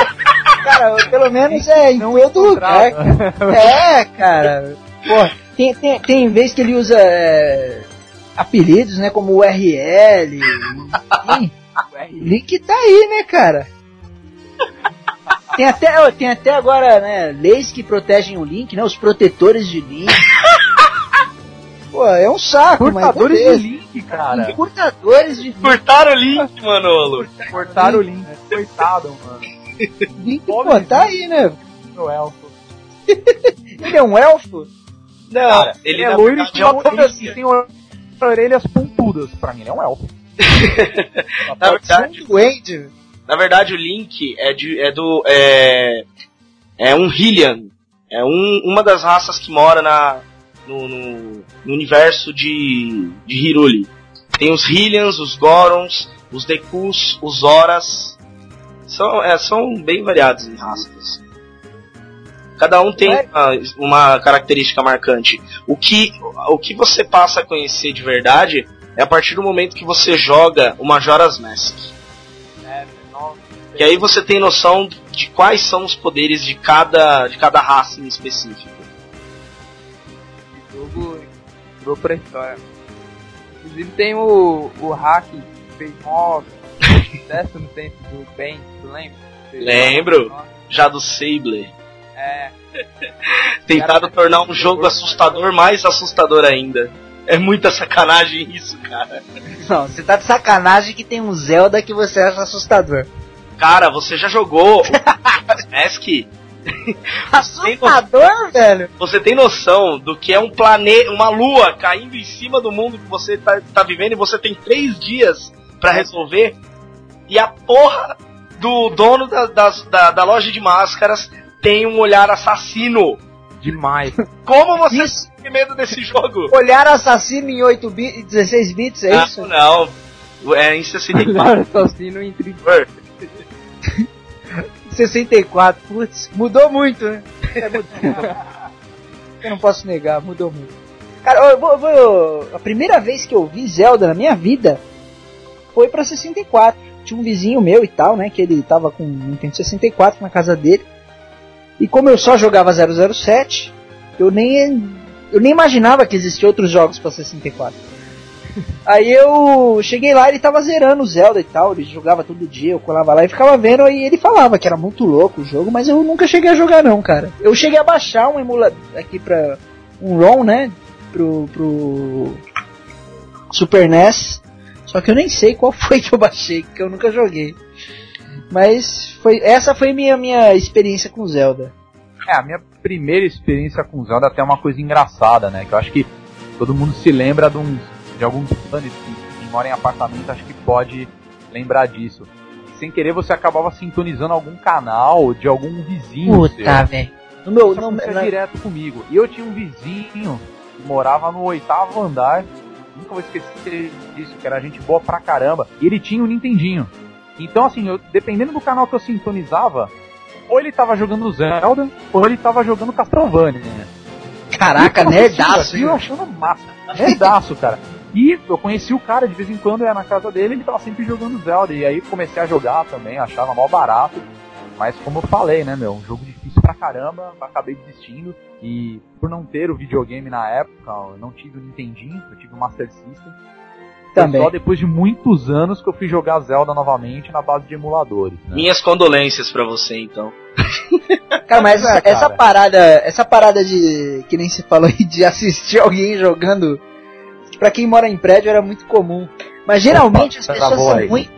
cara, pelo menos é em todo lugar. cara. É, cara. Pô, tem, tem, tem vez que ele usa é, apelidos, né? Como URL. Link tá aí, né, cara? Tem até, ó, tem até agora, né, leis que protegem o link, né? Os protetores de link. Pô, é um saco, Cortadores mas de Link, cara. Cortadores de Cortaram o Link, Manolo. Cortaram o Link, coitado, mano. link, pô, tá aí, né? Meu elfo. Ele é um elfo? Não, Cara, ele, é na loiro e verdade, tem, é um ele- tem orelhas pontudas. Pra mim, ele é um elfo. Na verdade, Um duende. na verdade, o Link é, de, é do. É, é um Hylian. É um, uma das raças que mora na, no, no- no universo de, de Hiruli. Tem os Hylians, os Gorons, os Dekus, os Horas. São, é, são bem variados em raças. Cada um tem Ué? uma, uma característica marcante. O que, o que você passa a conhecer de verdade é a partir do momento que você joga o Majora's Mask. Que aí você tem noção de quais são os poderes de cada, de cada raça em específico. Esse jogo entrou pra história. Inclusive tem o, o hack que fez mó sucesso no tempo do Ben, tu lembra? Lembro. Já do Sable. É, Tentado tornar um jogo assustador mais assustador ainda. É muita sacanagem isso, cara. Não, você tá de sacanagem que tem um Zelda que você acha assustador. Cara, você já jogou o Mask? Assustador, velho! Você tem noção do que é um planeta, uma lua caindo em cima do mundo que você tá, tá vivendo e você tem três dias para resolver? E a porra do dono da, da, da loja de máscaras tem um olhar assassino. Demais. Como você isso. tem medo desse jogo? Olhar assassino em 8 bits, 16 bits, é não, isso? Não, é em 64. Olhar assassino em 30 64, putz, mudou muito, né? É, mudou. eu não posso negar, mudou muito. Cara, eu vou, eu vou, a primeira vez que eu vi Zelda na minha vida foi pra 64. Tinha um vizinho meu e tal, né? Que ele tava com um Nintendo 64 na casa dele. E como eu só jogava 007, eu nem, eu nem imaginava que existiam outros jogos pra 64. Aí eu cheguei lá, ele tava zerando o Zelda e tal, ele jogava todo dia, eu colava lá e ficava vendo, e ele falava que era muito louco o jogo, mas eu nunca cheguei a jogar não, cara. Eu cheguei a baixar um emulador aqui pra um ROM, né, pro, pro Super NES, só que eu nem sei qual foi que eu baixei, que eu nunca joguei. Mas foi essa foi minha minha experiência com Zelda. É, a minha primeira experiência com Zelda até é uma coisa engraçada, né? Que eu acho que todo mundo se lembra de, uns, de alguns fãs que, que moram em apartamento, acho que pode lembrar disso. Sem querer você acabava sintonizando algum canal de algum vizinho. Puta, velho. No meu, Isso não, não, direto comigo. E eu tinha um vizinho que morava no oitavo andar. Nunca vou esquecer disso, que era gente boa pra caramba. E ele tinha um Nintendinho. Então, assim, eu, dependendo do canal que eu sintonizava, ou ele tava jogando Zelda, ou ele tava jogando Castlevania. Caraca, nerdaço, Eu achando massa. Nerdaço, cara. E eu conheci o cara, de vez em quando eu ia na casa dele, ele tava sempre jogando Zelda. E aí comecei a jogar também, achava mal barato. Mas como eu falei, né, meu, um jogo difícil pra caramba, acabei desistindo. E por não ter o videogame na época, eu não tive o Nintendinho, eu tive o Master System. Também. Só depois de muitos anos que eu fui jogar Zelda novamente na base de emuladores. Né? Minhas condolências para você, então. cara, mas essa, é, cara. essa, parada, essa parada de que nem se falou aí de assistir alguém jogando, para quem mora em prédio era muito comum. Mas geralmente as pessoas são ruins.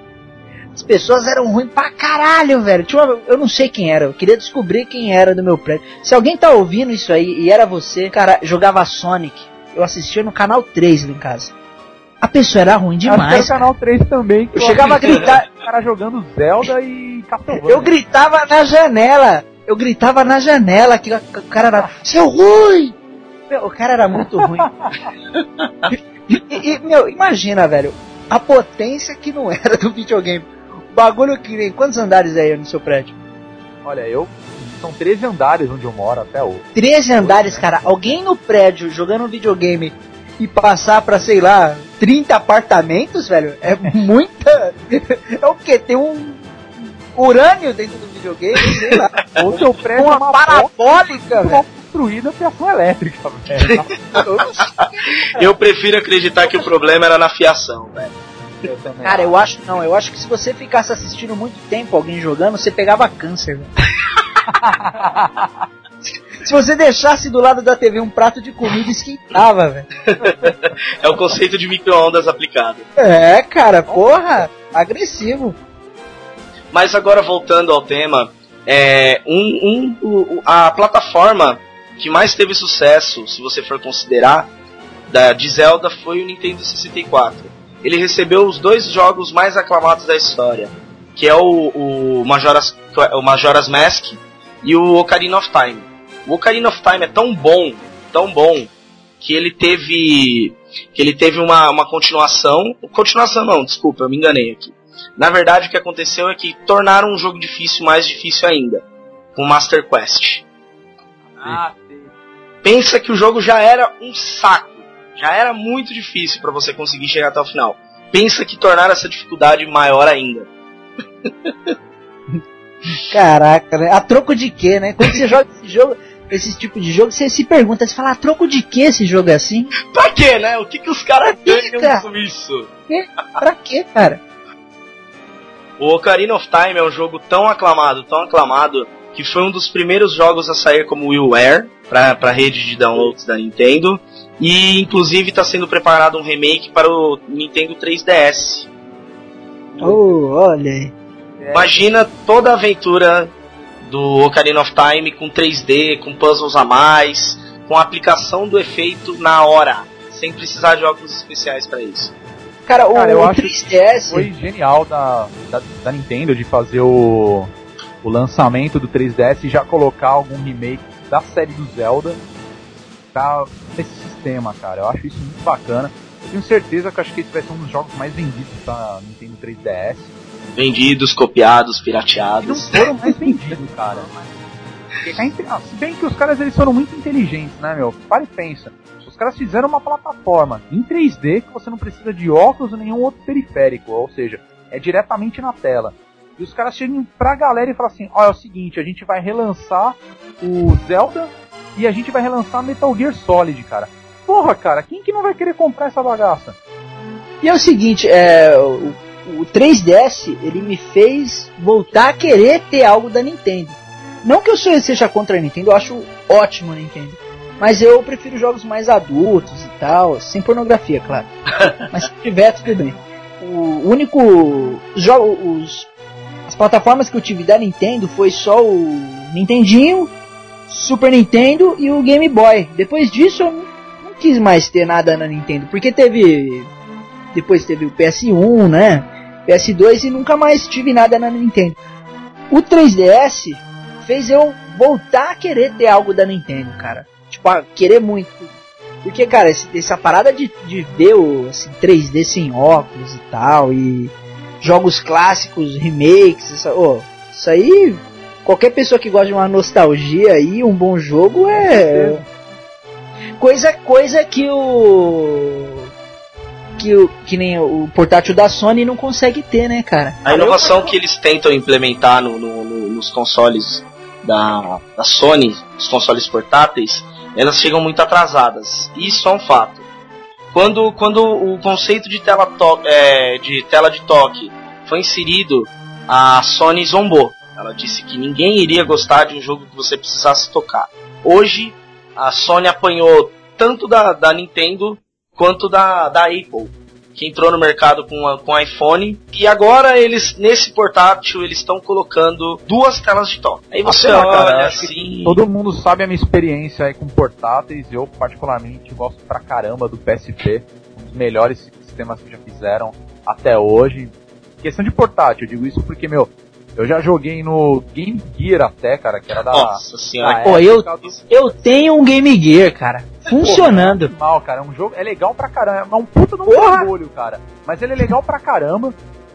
As pessoas eram ruins pra caralho, velho. Uma, eu não sei quem era, eu queria descobrir quem era do meu prédio. Se alguém tá ouvindo isso aí e era você, cara, jogava Sonic. Eu assistia no canal 3 lá em casa. A pessoa era ruim demais. Que canal 3 também. eu chegava a gritar. O cara jogando Zelda e Castlevania. Eu gritava na janela. Eu gritava na janela que o cara era. Seu ruim! Meu, o cara era muito ruim. e, e, meu, imagina, velho. A potência que não era do videogame. O bagulho que nem. Quantos andares é aí no seu prédio? Olha, eu. São 13 andares onde eu moro até hoje. 13 andares, cara. Alguém no prédio jogando videogame e passar pra, sei lá, 30 apartamentos, velho, é muita. É o que? Tem um urânio dentro do videogame, sei lá. Ou seu prédio uma, uma parabólica, velho. Construída fiação elétrica, velho. Eu prefiro acreditar que o problema era na fiação, velho. Eu Cara, eu acho não, eu acho que se você ficasse assistindo muito tempo alguém jogando, você pegava câncer, velho. Se você deixasse do lado da TV um prato de comida, esquentava, velho. é o conceito de micro-ondas aplicado. É, cara, porra, agressivo. Mas agora voltando ao tema, é, um, um, a plataforma que mais teve sucesso, se você for considerar, da, de Zelda foi o Nintendo 64. Ele recebeu os dois jogos mais aclamados da história, que é o, o, Majora's, o Majora's Mask e o Ocarina of Time. O Ocarina of Time é tão bom, tão bom, que ele teve que ele teve uma, uma continuação. Continuação não, desculpa, eu me enganei aqui. Na verdade, o que aconteceu é que tornaram um jogo difícil mais difícil ainda, com Master Quest. Ah. Pensa que o jogo já era um saco, já era muito difícil para você conseguir chegar até o final. Pensa que tornaram essa dificuldade maior ainda. Caraca, né? A troco de quê, né? Quando você joga esse jogo, esse tipo de jogo, você se pergunta, você fala, a troco de que esse jogo é assim? Pra quê, né? O que, que os caras ganham com isso? Que? Pra quê, cara? O Ocarina of Time é um jogo tão aclamado, tão aclamado, que foi um dos primeiros jogos a sair como WiiWare para a rede de downloads da Nintendo. E inclusive está sendo preparado um remake para o Nintendo 3DS. Oh, olha aí. Imagina toda a aventura do Ocarina of Time com 3D, com puzzles a mais, com a aplicação do efeito na hora, sem precisar de óculos especiais para isso. Cara, o, Cara, eu o acho 3DS foi genial da, da, da, Nintendo de fazer o, o lançamento do 3DS e já colocar algum remake da série do Zelda pra, nesse sistema, cara. Eu acho isso muito bacana. Eu tenho certeza que acho que esse vai ser um dos jogos mais vendidos da Nintendo 3DS. Vendidos, copiados, pirateados. Não foram mais vendidos, cara. Ah, se bem que os caras eles foram muito inteligentes, né, meu? Para e pensa. Os caras fizeram uma plataforma em 3D que você não precisa de óculos ou nenhum outro periférico, ou seja, é diretamente na tela. E os caras chegam pra galera e falam assim: olha, é o seguinte, a gente vai relançar o Zelda e a gente vai relançar Metal Gear Solid, cara. Porra, cara, quem que não vai querer comprar essa bagaça? E é o seguinte, é, o, o 3DS, ele me fez voltar a querer ter algo da Nintendo. Não que eu seja contra a Nintendo, eu acho ótimo a Nintendo. Mas eu prefiro jogos mais adultos e tal, sem pornografia, claro. Mas se tiver, tudo bem. O único os as plataformas que eu tive da Nintendo foi só o Nintendinho, Super Nintendo e o Game Boy. Depois disso eu não quis mais ter nada na Nintendo, porque teve depois teve o PS1, né? PS2 e nunca mais tive nada na Nintendo. O 3DS fez eu voltar a querer ter algo da Nintendo, cara. Tipo, a querer muito. Porque, cara, essa parada de, de ver o assim, 3D sem óculos e tal, e jogos clássicos, remakes, essa, oh, isso aí, qualquer pessoa que gosta de uma nostalgia aí, um bom jogo é coisa coisa que o que o que nem o portátil da Sony não consegue ter, né, cara? A inovação que eles tentam implementar no, no, no, nos consoles da, da Sony, os consoles portáteis, elas chegam muito atrasadas. Isso é um fato. Quando, quando o conceito de tela, to é, de tela de toque foi inserido, a Sony zombou. Ela disse que ninguém iria gostar de um jogo que você precisasse tocar. Hoje, a Sony apanhou tanto da, da Nintendo quanto da, da Apple que entrou no mercado com, a, com iPhone. E agora eles, nesse portátil, eles estão colocando duas telas de toque. Aí você olha cara, assim. Todo mundo sabe a minha experiência aí com portáteis. Eu, particularmente, gosto pra caramba do PSP. Um dos melhores sistemas que já fizeram até hoje. Questão de portátil, eu digo isso porque, meu, eu já joguei no Game Gear até, cara, que era da. Nossa senhora. Pô, eu, eu tenho um Game Gear, cara. Funcionando. Porra, é mal, cara. É um jogo. É legal pra caramba. É um puta no orgulho, cara. Mas ele é legal pra caramba.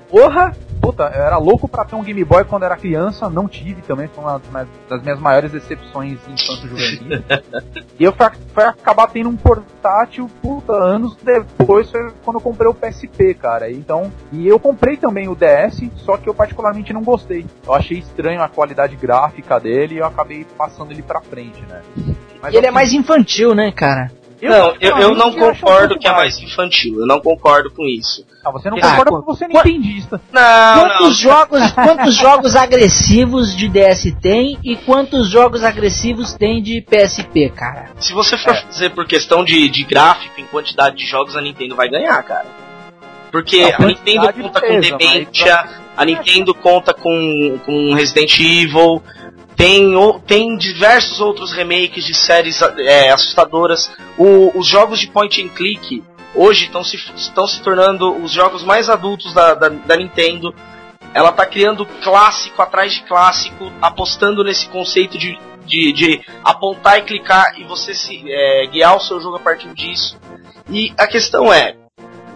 Porra! Puta, eu era louco pra ter um Game Boy quando era criança, não tive também, foi uma das minhas maiores decepções enquanto juvenil. e eu fui, fui, acabar tendo um portátil, puta, anos depois foi quando eu comprei o PSP, cara. Então, e eu comprei também o DS, só que eu particularmente não gostei. Eu achei estranho a qualidade gráfica dele e eu acabei passando ele pra frente, né. Mas, e ele é mais infantil, né, cara? Eu, não, eu, eu não concordo que é mais infantil. Eu não concordo com isso. Ah, você não concorda porque você não entendista. Não, quantos não. jogos, quantos jogos agressivos de DS tem e quantos jogos agressivos tem de PSP, cara? Se você for é. fazer por questão de, de gráfico em quantidade de jogos, a Nintendo vai ganhar, cara. Porque a, a Nintendo conta com Dementia, a Nintendo conta com, com Resident Evil, tem, tem diversos outros remakes de séries é, assustadoras. O, os jogos de point and click hoje estão se, estão se tornando os jogos mais adultos da, da, da Nintendo. Ela está criando clássico atrás de clássico, apostando nesse conceito de, de, de apontar e clicar e você se é, guiar o seu jogo a partir disso. E a questão é,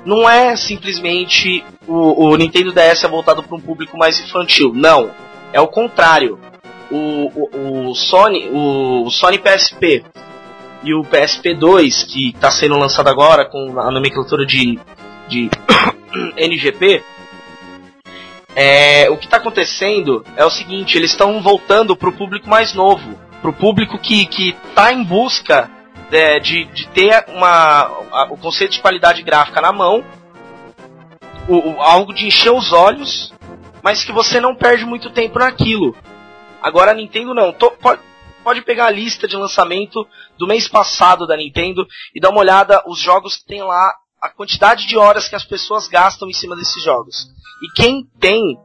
não é simplesmente o, o Nintendo DS é voltado para um público mais infantil. Não, é o contrário o, o, Sony, o Sony PSP e o PSP 2, que está sendo lançado agora com a nomenclatura de, de NGP, é, o que está acontecendo é o seguinte, eles estão voltando para o público mais novo, para o público que está em busca de, de, de, ter uma, a, o conceito de qualidade gráfica na mão, o, o, algo de encher os olhos, mas que você não perde muito tempo naquilo. Agora a Nintendo não. Tô, pode, pode pegar a lista de lançamento do mês passado da Nintendo e dar uma olhada os jogos que tem lá, a quantidade de horas que as pessoas gastam em cima desses jogos. E quem tem,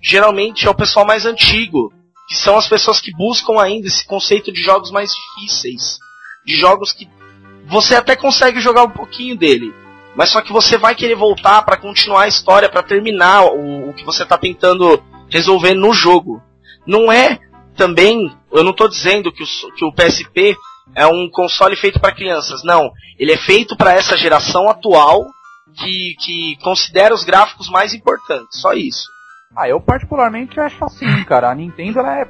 geralmente é o pessoal mais antigo, que são as pessoas que buscam ainda esse conceito de jogos mais difíceis, de jogos que você até consegue jogar um pouquinho dele, mas só que você vai querer voltar para continuar a história, para terminar o, o, que você está tentando resolver no jogo. Não é também, eu não estou dizendo que o, que o PSP é um console feito para crianças, não. Ele é feito para essa geração atual que, que considera os gráficos mais importantes, só isso. Ah, eu particularmente acho assim, cara. A Nintendo ela é,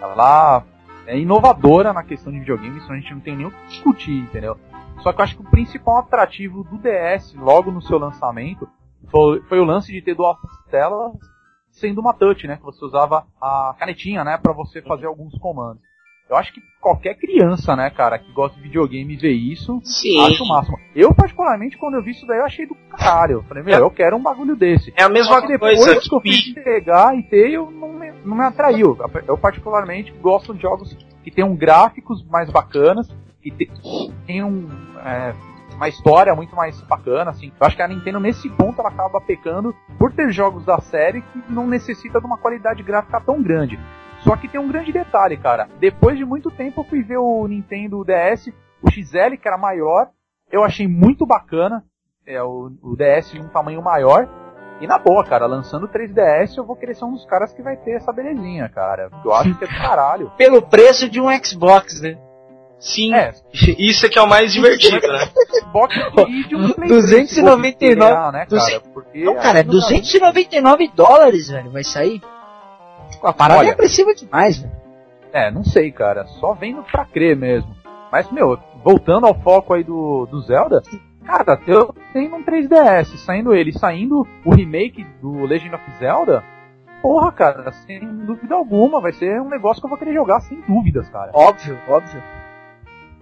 ela é inovadora na questão de videogame, isso a gente não tem nem o que discutir, entendeu? Só que eu acho que o principal atrativo do DS, logo no seu lançamento, foi, foi o lance de ter duas telas sendo uma touch, né? Que você usava a canetinha, né? para você fazer alguns comandos. Eu acho que qualquer criança, né, cara, que gosta de videogame ver isso, Sim. acho o máximo. Eu, particularmente, quando eu vi isso daí, eu achei do caralho. Eu falei, meu, é. eu quero um bagulho desse. É a mesma que depois coisa que eu fiz pegar e ter, eu não me, não me atraiu. Eu, particularmente, gosto de jogos que tenham gráficos mais bacanas, que tenham é, uma história muito mais bacana, assim. Eu acho que a Nintendo, nesse ponto, ela acaba pecando por ter jogos da série que não necessita de uma qualidade gráfica tão grande. Só que tem um grande detalhe, cara. Depois de muito tempo eu fui ver o Nintendo DS, o XL, que era maior. Eu achei muito bacana. É, o, o DS em um tamanho maior. E na boa, cara, lançando 3DS, eu vou querer ser um dos caras que vai ter essa belezinha, cara. Eu acho que é do caralho. Pelo preço de um Xbox, né? Sim, é. isso é que é o mais divertido, né? E um Play 299, né, cara? Porque não, cara, é 299 dólares, velho, vai sair. A parada Olha, é agressiva demais, velho. É, não sei, cara. Só vendo pra crer mesmo. Mas, meu, voltando ao foco aí do, do Zelda, cara, eu tenho um 3DS, saindo ele, saindo o remake do Legend of Zelda, porra, cara, sem dúvida alguma, vai ser um negócio que eu vou querer jogar sem dúvidas, cara. Óbvio, óbvio.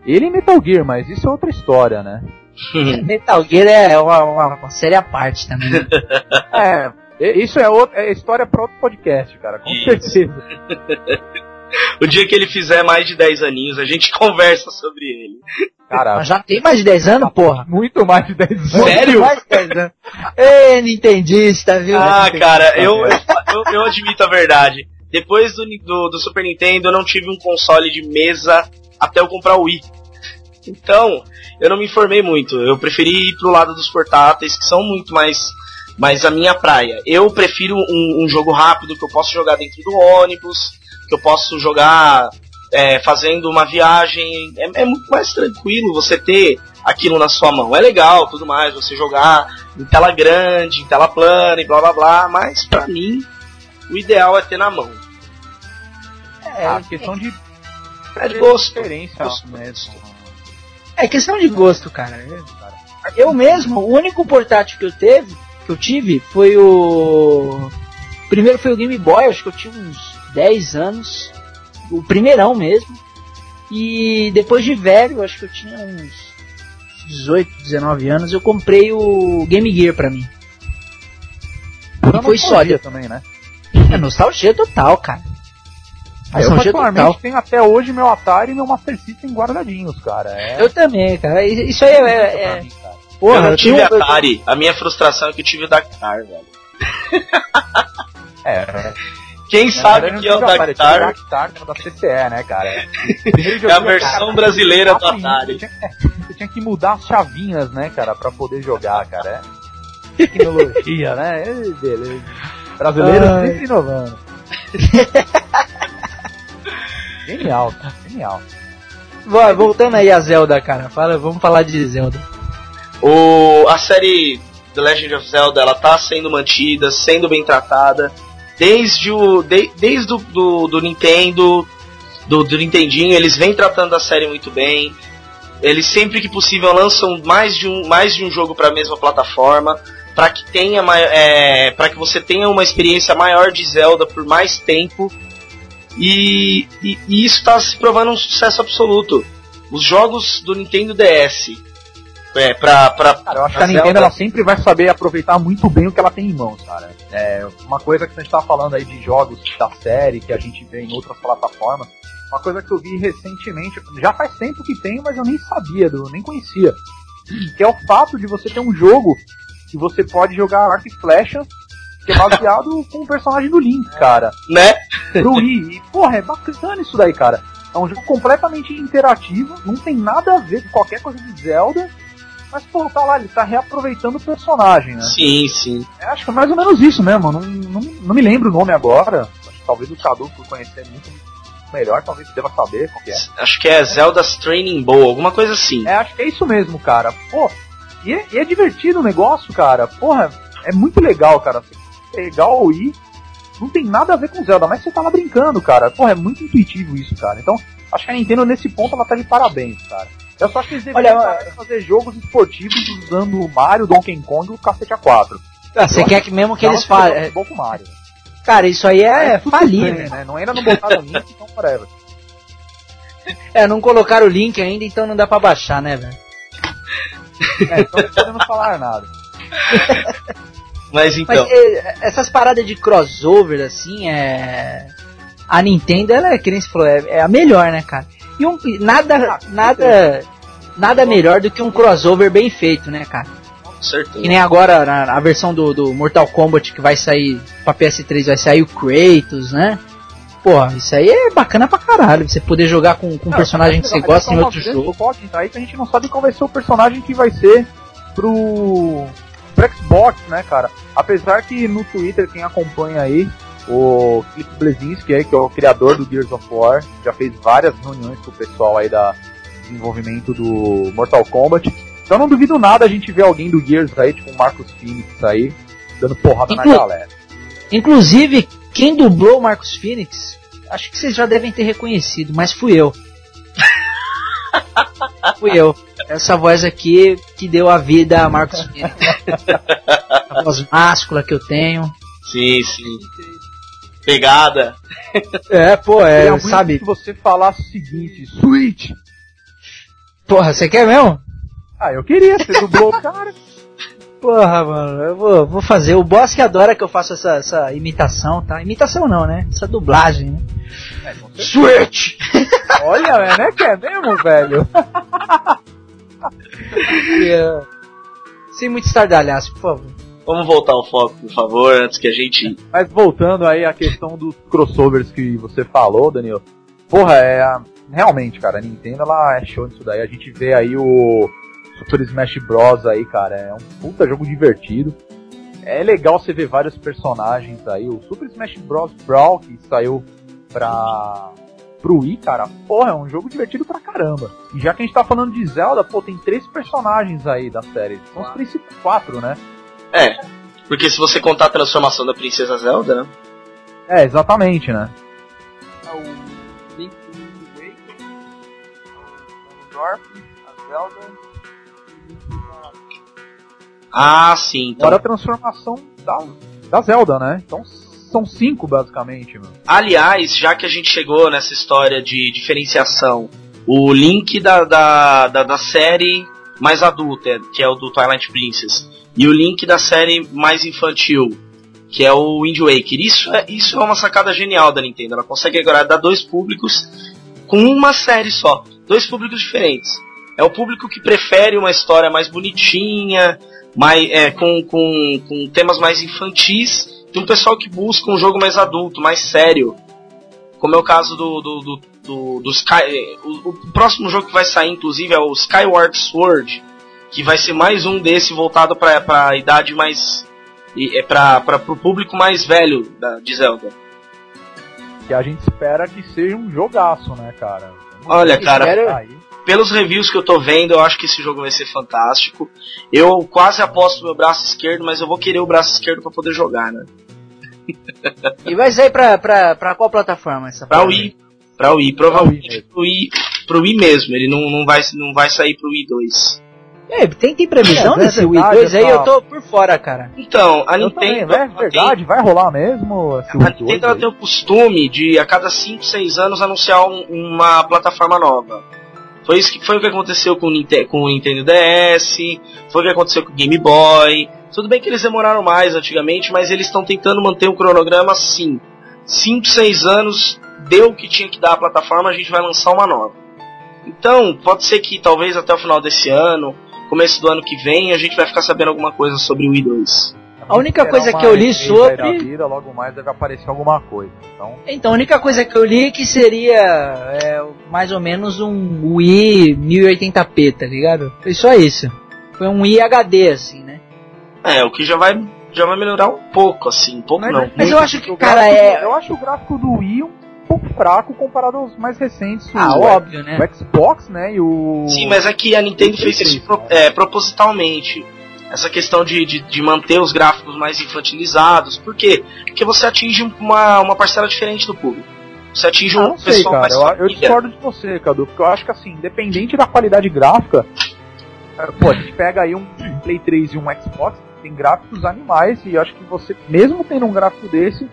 Ele e Metal Gear, mas isso é outra história, né? Metal Gear é uma, uma, uma série à parte também. é, isso é, outra, é história para outro podcast, cara, com Isso. certeza. o dia que ele fizer mais de 10 aninhos, a gente conversa sobre ele. Cara, Mas já tem mais de 10 anos, porra? Muito mais de 10 anos. Sério? Mais de 10 anos. Ei, Nintendista, viu? Ah, cara, eu, eu, eu, admito a verdade. Depois do, do, do Super Nintendo, eu não tive um console de mesa até eu comprar o Wii. Então, eu não me informei muito. Eu preferi ir pro lado dos portáteis, que são muito mais mas a minha praia. Eu prefiro um, um, jogo rápido que eu posso jogar dentro do ônibus, que eu posso jogar é, fazendo uma viagem. É, é, muito mais tranquilo você ter aquilo na sua mão. É legal, tudo mais, você jogar em tela grande, em tela plana e blá blá blá, mas pra mim o ideal é ter na mão. É, a questão de, é de gosto. Gosto mesmo. É questão de gosto, cara. Eu mesmo, o único portátil que eu teve que eu tive foi o. Primeiro foi o Game Boy, acho que eu tinha uns 10 anos. O primeirão mesmo. E depois de velho, acho que eu tinha uns 18, 19 anos, eu comprei o Game Gear pra mim. e foi sólido também, né? É nostalgia total, cara. Ah, eu particularmente tenho até hoje meu Atari e meu Master System guardadinhos, cara. É... Eu também, cara. Isso aí é, é, é, mim, Porra, eu não tive eu... Atari. A minha frustração é que eu tive o Dactar, velho. é. Quem sabe que é o Dactar? O Dactar da CCE, né, cara? É a versão cara, brasileira do Atari. Você tinha, você tinha, que mudar as chavinhas, né, cara, pra poder jogar, cara. É. Tecnologia, né? Beleza. Brasileiros sempre inovando. genial, cara. Genial. Voltando aí a Zelda, cara. Fala, vamos falar de Zelda. O, a série The Legend of Zelda ela tá sendo mantida, sendo bem tratada. Desde o de, desde do, do, do Nintendo, do, do Nintendinho, eles vêm tratando a série muito bem. Eles sempre que possível lançam mais de um, mais de um jogo para a mesma plataforma, para que tenha é, para que você tenha uma experiência maior de Zelda por mais tempo. E, e, e isso está se provando um sucesso absoluto. Os jogos do Nintendo DS é, pra, pra, cara, eu acho que a Nintendo ela sempre vai saber aproveitar muito bem o que ela tem em mãos, cara. É, uma coisa que a gente tá falando aí de jogos da série que a gente vê em outras plataformas, uma coisa que eu vi recentemente, já faz tempo que tem, mas eu nem sabia, eu nem conhecia. Que é o fato de você ter um jogo que você pode jogar arco e flecha que é baseado com o personagem do Link, cara. Né? Pro Wii. E, porra, é bacana isso daí, cara. É um jogo completamente interativo, não tem nada a ver com qualquer coisa de Zelda. Mas, pô, tá lá, ele tá reaproveitando o personagem, né? Sim, sim. É, acho que é mais ou menos isso mesmo. Não, não, não me lembro o nome agora. Acho que talvez o Cadu, por conhecer muito melhor, talvez deva saber qual que é. Acho que é Zelda's Training Bowl, alguma coisa assim. É, acho que é isso mesmo, cara. Pô, e é, e é divertido o negócio, cara. Porra, é muito legal, cara. Legal ir. Não tem nada a ver com Zelda, mas você tá lá brincando, cara. Porra, é muito intuitivo isso, cara. Então, acho que a Nintendo nesse ponto ela tá de parabéns, cara. Eu só acho que eles deveriam Olha, fazer jogos esportivos usando o Mario, Donkey Kong e o Cacete A4. Ah, você quer que mesmo que eles um falem. bom com o Mario. Cara, isso aí é, tudo falir, bem, né? né? Não ainda não botaram o link, então whatever. É, não colocaram o link ainda, então não dá pra baixar, né, velho? É, então não podemos falar nada. Mas então. Mas é, essas paradas de crossover, assim, é. A Nintendo, ela é, que nem você falou, é, é a melhor, né, cara? E um, nada, Ah, nada, nada melhor do que um crossover bem feito, né, cara? Com certeza. Que nem agora na, na versão do, do Mortal Kombat que vai sair pra PS3, vai sair o Kratos, né? Pô, isso aí é bacana pra caralho. Você poder jogar com, com um personagem que você gosta em outro jogo. fofoca aí que a gente não sabe qual vai ser o personagem que vai ser pro, pro Xbox, né, cara? Apesar que no Twitter, quem acompanha aí, o Cliff Blesinski aí, que é o criador do Gears of War, já fez várias reuniões com o pessoal aí da desenvolvimento do Mortal Kombat. Então não duvido nada a gente ver alguém do Gears aí, tipo o Marcus Phoenix aí, dando porrada na Inclu- galera. Inclusive, quem dublou o Marcos Phoenix, acho que vocês já devem ter reconhecido, mas fui eu. Fui eu. Essa voz aqui que deu a vida a Marcos Phoenix. a voz máscula que eu tenho. Sim, sim. Pegada. É, pô, é, muito sabe? se você falasse o seguinte, Switch! Porra, você quer mesmo? Ah, eu queria, você dublou o cara. Porra, mano, eu vou, vou fazer. O boss que adora que eu faça essa, essa imitação, tá? Imitação não, né? Essa dublagem, né? Switch! Olha, é, né? Que é mesmo, velho? E, eh, Sem muito estardalhaço, por favor. Vamos voltar ao foco, por favor, antes que a gente. Mas voltando aí à questão dos crossovers que você falou, Daniel. Porra, é. a- Realmente, cara, a Nintendo ela é show nisso daí. A gente vê aí o Super Smash Bros. aí, cara. É um puta jogo divertido. É legal você ver vários personagens aí. O Super Smash Bros. Brawl, que saiu pra. pro Wii, cara, porra, é um jogo divertido pra caramba. E já que a gente tá falando de Zelda, pô, tem três personagens aí da série. São os principais quatro, né? É. Porque se você contar a transformação da Princesa Zelda, né? É, exatamente, né? É o Link Wind Waker, o Dorf, a Zelda o Link da... Ah, sim. Então, Agora a transformação da, da Zelda, né? Então são cinco, basicamente, meu. aliás, já que a gente chegou nessa história de diferenciação, o Link da, da, da, da série mais adulta, que é o do Twilight Princess, e o Link da série mais infantil, que é o Wind Waker. Isso é, isso é uma sacada genial da Nintendo. Ela consegue agradar dois públicos com uma série só. Dois públicos diferentes. É o público que prefere uma história mais bonitinha, mais, é, com, com, com temas mais infantis, e um pessoal que busca um jogo mais adulto, mais sério. Como é o caso do, do, do, do, do Sky. eh, O, o próximo jogo que vai sair, inclusive, é o Skyward Sword, que vai ser mais um desse voltado para a idade mais. É para o público mais velho da, de Zelda. Que a gente espera que seja um jogaço, né, cara? Olha, cara, vai sair. Pelos reviews que eu tô vendo, eu acho que esse jogo vai ser fantástico. Eu quase aposto meu braço esquerdo, mas eu vou querer o braço esquerdo para poder jogar, né? E vai sair pra, pra, pra qual plataforma essa Pra? Wii. Pra Wii, provavelmente pro Wii, pro Wii mesmo. Ele não, não, vai, não vai sair pro Wii 2. É, tem, tem previsão É, é desse Wii verdade, 2 aí? Eu tô por fora, cara. Então, a Eu também, Nintendo. é verdade, vai rolar mesmo A Wii Nintendo 2 ela tem o costume de, a cada 5, 6 anos, anunciar um- uma plataforma nova. Foi, isso que, foi o que aconteceu com o, Ninte- com o Nintendo DS, foi o que aconteceu com o Game Boy. Tudo bem que eles demoraram mais antigamente, mas eles estão tentando manter um cronograma assim. 5, 6 anos, deu o que tinha que dar a plataforma, a gente vai lançar uma nova. Então, pode ser que talvez até o final desse ano, começo do ano que vem, a gente vai ficar sabendo alguma coisa sobre o Wii 2. A única coisa que eu li sobre. Vida, logo mais deve aparecer alguma coisa. Então, então a única coisa que eu li é que seria é, mais ou menos um Wii 1080p, tá ligado? Foi só isso. Foi um Wii HD, assim, né? É, o que já vai, já vai melhorar um pouco, assim, um pouco mas, não. Mas eu acho que, cara, é. Eu acho o gráfico do Wii um pouco fraco comparado aos mais recentes. Ah, o, óbvio, né? O Xbox, né? E o. Sim, mas aqui é a Nintendo fez isso pro, é, propositalmente. Essa questão de, de, de, manter os gráficos mais infantilizados. Por quê? Porque você atinge uma, uma parcela diferente do público. Você atinge ah, um sei, pessoal cara, mais eu, eu discordo de você, Cadu, porque eu acho que assim, independente da qualidade gráfica, é, pô, a gente pega aí um Play 3 e um Xbox, tem gráficos animais, e eu acho que você, mesmo tendo um gráfico desse,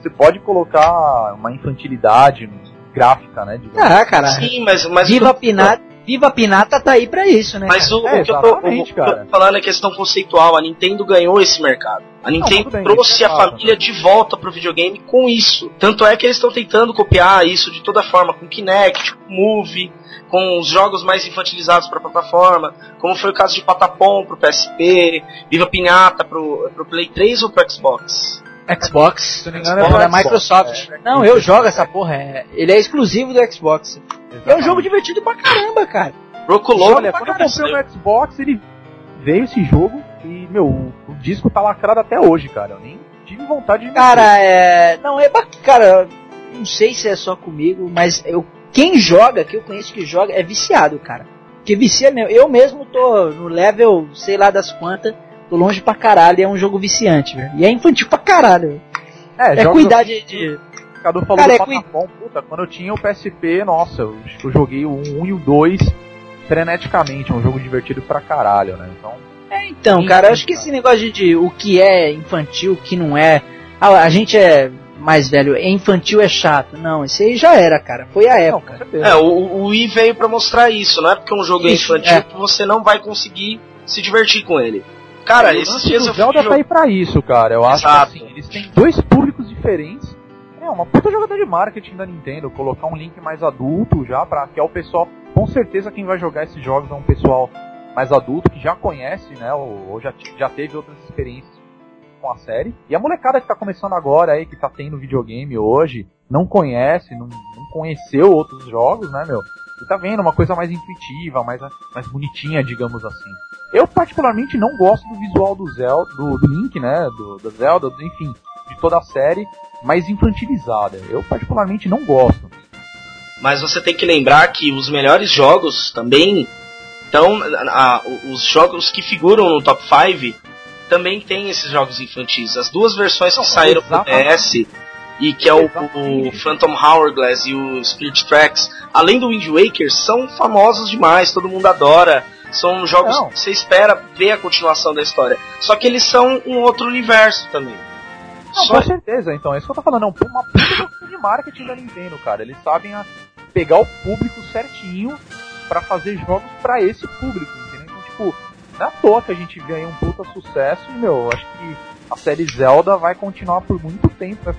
você pode colocar uma infantilidade gráfica, né? Ah, cara. Sim, mas, mas Viva a Viva Pinata tá aí pra isso, né? Mas o, é, o, que eu tô, o, que eu tô falando é questão conceitual. A Nintendo ganhou esse mercado. A Nintendo Não, bem, trouxe a família de volta pro videogame com isso. Tanto é que eles estão tentando copiar isso de toda forma, com Kinect, com Move, com os jogos mais infantilizados para plataforma, como foi o caso de Patapom pro PSP, Viva Pinata pro, pro Play 3 ou pro Xbox. Xbox. Se não engano, é da Microsoft. É, não, eu jogo essa porra. É, ele é exclusivo do Xbox. Exatamente. É um jogo divertido pra caramba, cara. Rocolou, Olha, quando eu comprei o Xbox, ele veio esse jogo e, meu, o, disco tá lacrado até hoje, cara. Eu nem tive vontade de Cara, é. Não, é bacana. Cara, não sei se é só comigo, mas eu. Quem joga, que eu conheço que joga, é viciado, cara. Que vicia mesmo. Eu mesmo tô no level, sei lá das quantas Tô longe pra caralho e é um jogo viciante, velho. E é infantil pra caralho. É, é cuidar de, de... Cadu falou Cara, do é puta, quando eu tinha o PSP, nossa, eu, eu joguei o 1 e o 2 freneticamente, é um jogo divertido pra caralho, né? Então. É, então, cara, eu acho que esse negócio de, o que é infantil, o que não é. Ah, a gente é mais velho, é infantil é chato. Não, esse aí já era, cara. Foi a época. Não, é, o, o Wii veio para mostrar isso, não é porque um jogo isso, é infantil é. que você não vai conseguir se divertir com ele. Cara, esses dias eu Zelda tá aí pra isso, cara. Eu acho Exato. que assim, eles têm dois públicos diferentes. É uma puta jogada de marketing da Nintendo, colocar um link mais adulto já para que é o pessoal, com certeza quem vai jogar esses jogos é um pessoal mais adulto que já conhece, né, ou, ou já, já teve outras experiências com a série. E a molecada que tá começando agora aí, que tá tendo videogame hoje, não conhece, não, não conheceu outros jogos, né, meu? E tá vendo uma coisa mais intuitiva, mais, mais bonitinha, digamos assim. Eu particularmente não gosto do visual do Zelda, do, do Link, né, do, do Zelda, do, enfim, de toda a série, mais infantilizada. Eu particularmente não gosto. Mas você tem que lembrar que os melhores jogos também então os jogos que figuram no top 5 também tem esses jogos infantis. As duas versões que não, saíram pro DS e que é o, o, Phantom Hourglass e o Spirit Tracks, além do Wind Waker, são famosos demais, todo mundo adora. São jogos Não. que você espera ver a continuação da história. Só que eles são um outro universo também. Não. Com certeza, então. É isso que eu tô falando. É uma puta de marketing da Nintendo, cara. Eles sabem a... pegar o público certinho para fazer jogos para esse público, entendeu? Então, tipo, não é toa que a gente ganha um puta sucesso e, meu, acho que a série Zelda vai continuar por muito tempo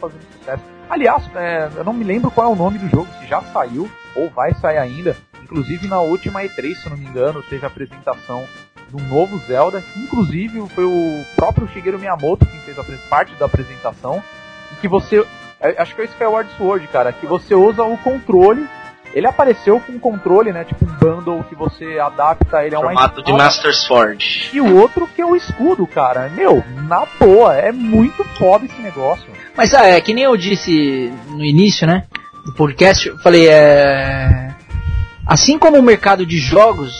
fazendo sucesso. Aliás, é, eu não me lembro qual é o nome do jogo, se já saiu ou vai sair ainda. Inclusive na última E3, se não me engano, teve a apresentação do novo Zelda. Inclusive foi o próprio Shigeru Miyamoto quem fez a parte da apresentação. E que você. É, acho que é o Skyward Sword, cara. Que você usa o controle. Ele apareceu com um controle, né? Tipo um bundle que você adapta ele a uma Formato de Master Sword. E o outro que é o escudo, cara. Meu, na boa, é muito foda esse negócio. Mas ah, é que nem eu disse no início, né? Do podcast, eu falei, é Assim como o mercado de jogos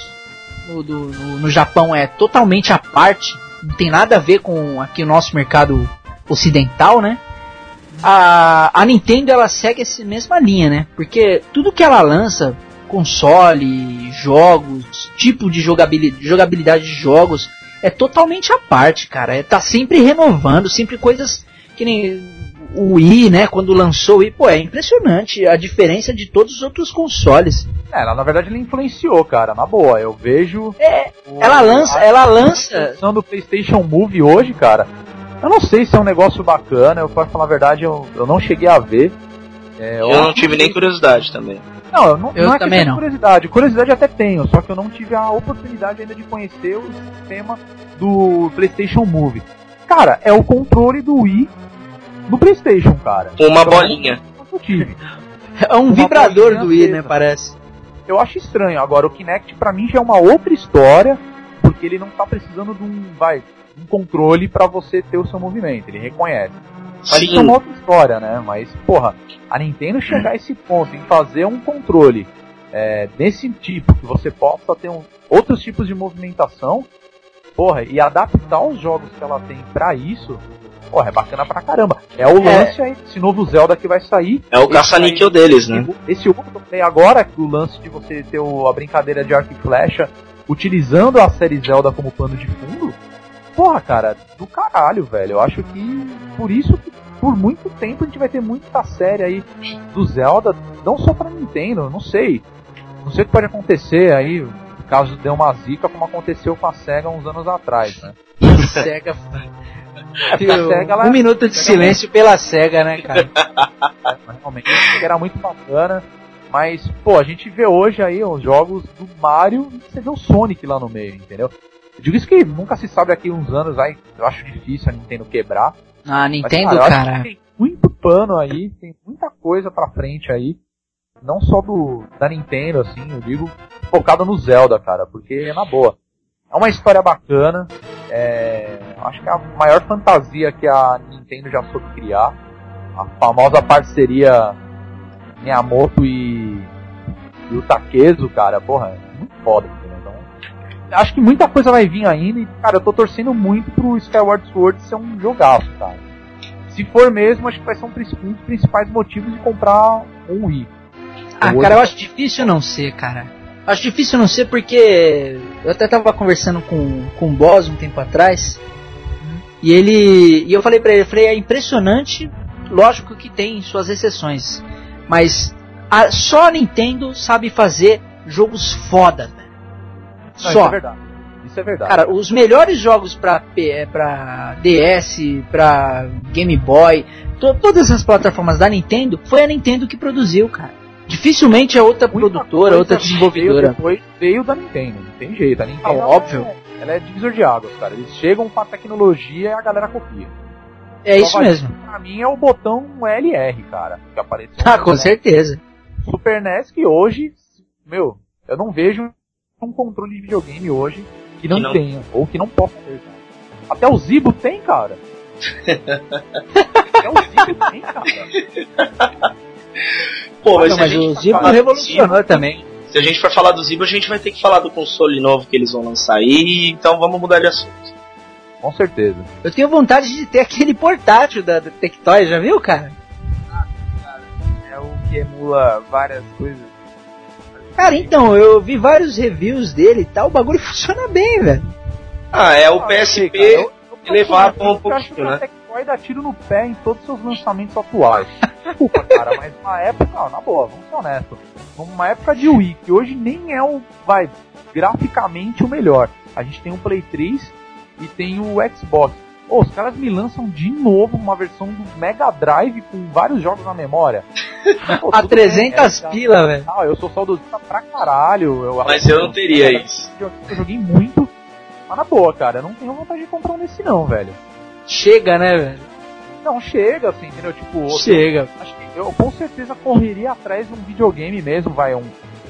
no, do, no, no Japão é totalmente à parte, não tem nada a ver com aqui o nosso mercado ocidental, né? A, a Nintendo ela segue essa mesma linha, né? Porque tudo que ela lança, console, jogos, tipo de jogabilidade, jogabilidade de jogos, é totalmente à parte, cara. É, tá sempre renovando, sempre coisas que nem o Wii, né, quando lançou o Wii, pô, é impressionante a diferença de todos os outros consoles. É, ela, na verdade ele influenciou, cara, na boa. Eu vejo. É, o, ela lança, a, ela lança. A do PlayStation Move hoje, cara. Eu não sei se é um negócio bacana, eu posso falar a verdade, eu, eu não cheguei a ver. É, eu, eu não tive nem curiosidade também. Não, eu não, eu não é também não. curiosidade. Curiosidade até tenho, só que eu não tive a oportunidade ainda de conhecer o sistema do PlayStation Move. Cara, é o controle do Wii no PlayStation, cara. Uma bolinha. É um vibrador do Wii, né, parece. Eu acho estranho. Agora, o Kinect pra mim já é uma outra história, porque ele não tá precisando de um, vai, um controle para você ter o seu movimento, ele reconhece. Mas isso é uma outra história, né? Mas, porra, a Nintendo chegar a esse ponto em fazer um controle é, desse tipo, que você possa ter um, outros tipos de movimentação, porra, e adaptar os jogos que ela tem para isso, porra, é bacana pra caramba. É o é. lance é. aí, esse novo Zelda que vai sair. É o caça-níquel deles, né? Esse outro que eu falei agora, o lance de você ter o, a brincadeira de arco e flecha, utilizando a série Zelda como pano de fundo, porra, cara, do caralho, velho. Eu acho que por isso que por muito tempo a gente vai ter muita série aí do Zelda, não só pra Nintendo, não sei. Não sei o que pode acontecer aí, caso dê uma zica, como aconteceu com a SEGA uns anos atrás, né? SEGA. SEGA um minuto de silêncio pela SEGA, né, cara? Realmente, era muito bacana. Mas, pô, a gente vê hoje aí os jogos do Mario e você vê o Sonic lá no meio, entendeu? Eu digo isso que nunca se sabe daqui uns anos, aí eu acho difícil a Nintendo quebrar. Ah, Nintendo, Mas, cara. cara... Tem muito pano aí, tem muita coisa pra frente aí. Não só do da Nintendo, assim, eu digo, focada no Zelda, cara, porque é na boa. É uma história bacana, é, acho que é a maior fantasia que a Nintendo já soube criar. A famosa parceria Miyamoto e, e o Takezo, cara, porra, é muito foda acho que muita coisa vai vir ainda e, cara, eu tô torcendo muito pro Skyward Sword ser um jogaço, cara. Se for mesmo, acho que vai ser um, um dos principais motivos de comprar um Wii. Ah, cara, eu acho difícil não ser, cara. Acho difícil não ser porque eu até tava conversando com, com o Boss um tempo atrás e ele e eu falei para ele, eu falei, é impressionante, lógico que tem suas exceções, mas a, só a Nintendo sabe fazer jogos foda, não, Só. Isso é verdade. Isso é verdade. Cara, os melhores jogos pra, é, pra DS, pra Game Boy, to, todas as plataformas da Nintendo, foi a Nintendo que produziu, cara. Dificilmente é outra Muita produtora, outra desenvolvedora. Veio, veio da Nintendo, não tem jeito. A Nintendo, ah, óbvio. É, ela é divisor de águas, cara. Eles chegam com a tecnologia e a galera copia. É isso mesmo. Pra mim é o botão LR, cara, que apareceu. Ah, com certeza. Super NES que hoje, meu, eu não vejo um controle de videogame hoje que não, que não... tenha, ou que não possa ter. Até o Zibo tem, cara. Até o Zibo tem, cara. Pô, mas, não, mas o Zibo revolucionou também. Se a gente for falar do Zibo, a gente vai ter que falar do console novo que eles vão lançar aí, então vamos mudar de assunto. Com certeza. Eu tenho vontade de ter aquele portátil da, da Tectoy, já viu, cara? Ah, cara, é o que emula várias coisas Cara, então, eu vi vários reviews dele e tal, o bagulho funciona bem, velho. Ah, é o PSP elevado um pouquinho, né? Tectoy dá tiro no pé em todos os seus lançamentos atuais. Desculpa, cara, mas na época, não, na boa, vamos ser honestos. Numa época de Wii, que hoje nem é o, vai, graficamente o melhor. A gente tem o Play 3 e tem o Xbox. Oh, os caras me lançam de novo uma versão do Mega Drive com vários jogos na memória. Pô, a 300 bem, pila, velho. Ah, eu sou saudosista pra caralho. Eu, mas eu não teria isso. Eu, eu, joguei muito. Mas na boa, cara, eu não tenho vontade de comprar um desse não, velho. Chega, né, velho? Não, chega, assim, entendeu? Tipo, chega. Acho que eu com certeza correria atrás de um videogame mesmo, vai, um,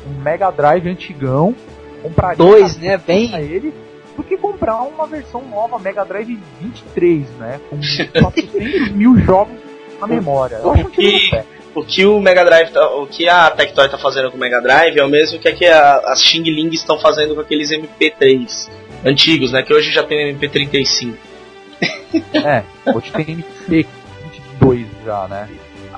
um Mega Drive antigão. Compraria Dois, né? Bem. Ele, do que comprar uma versão nova Mega Drive 23, né? Com 400 mil jogos na memória. Eu acho que o que o Mega Drive, tá, o que a Tectoy tá fazendo com o Mega Drive é o mesmo que, que a, as Xing Ling estão fazendo com aqueles MP3 antigos, né? Que hoje já tem MP35. É, hoje tem MP22 já, né?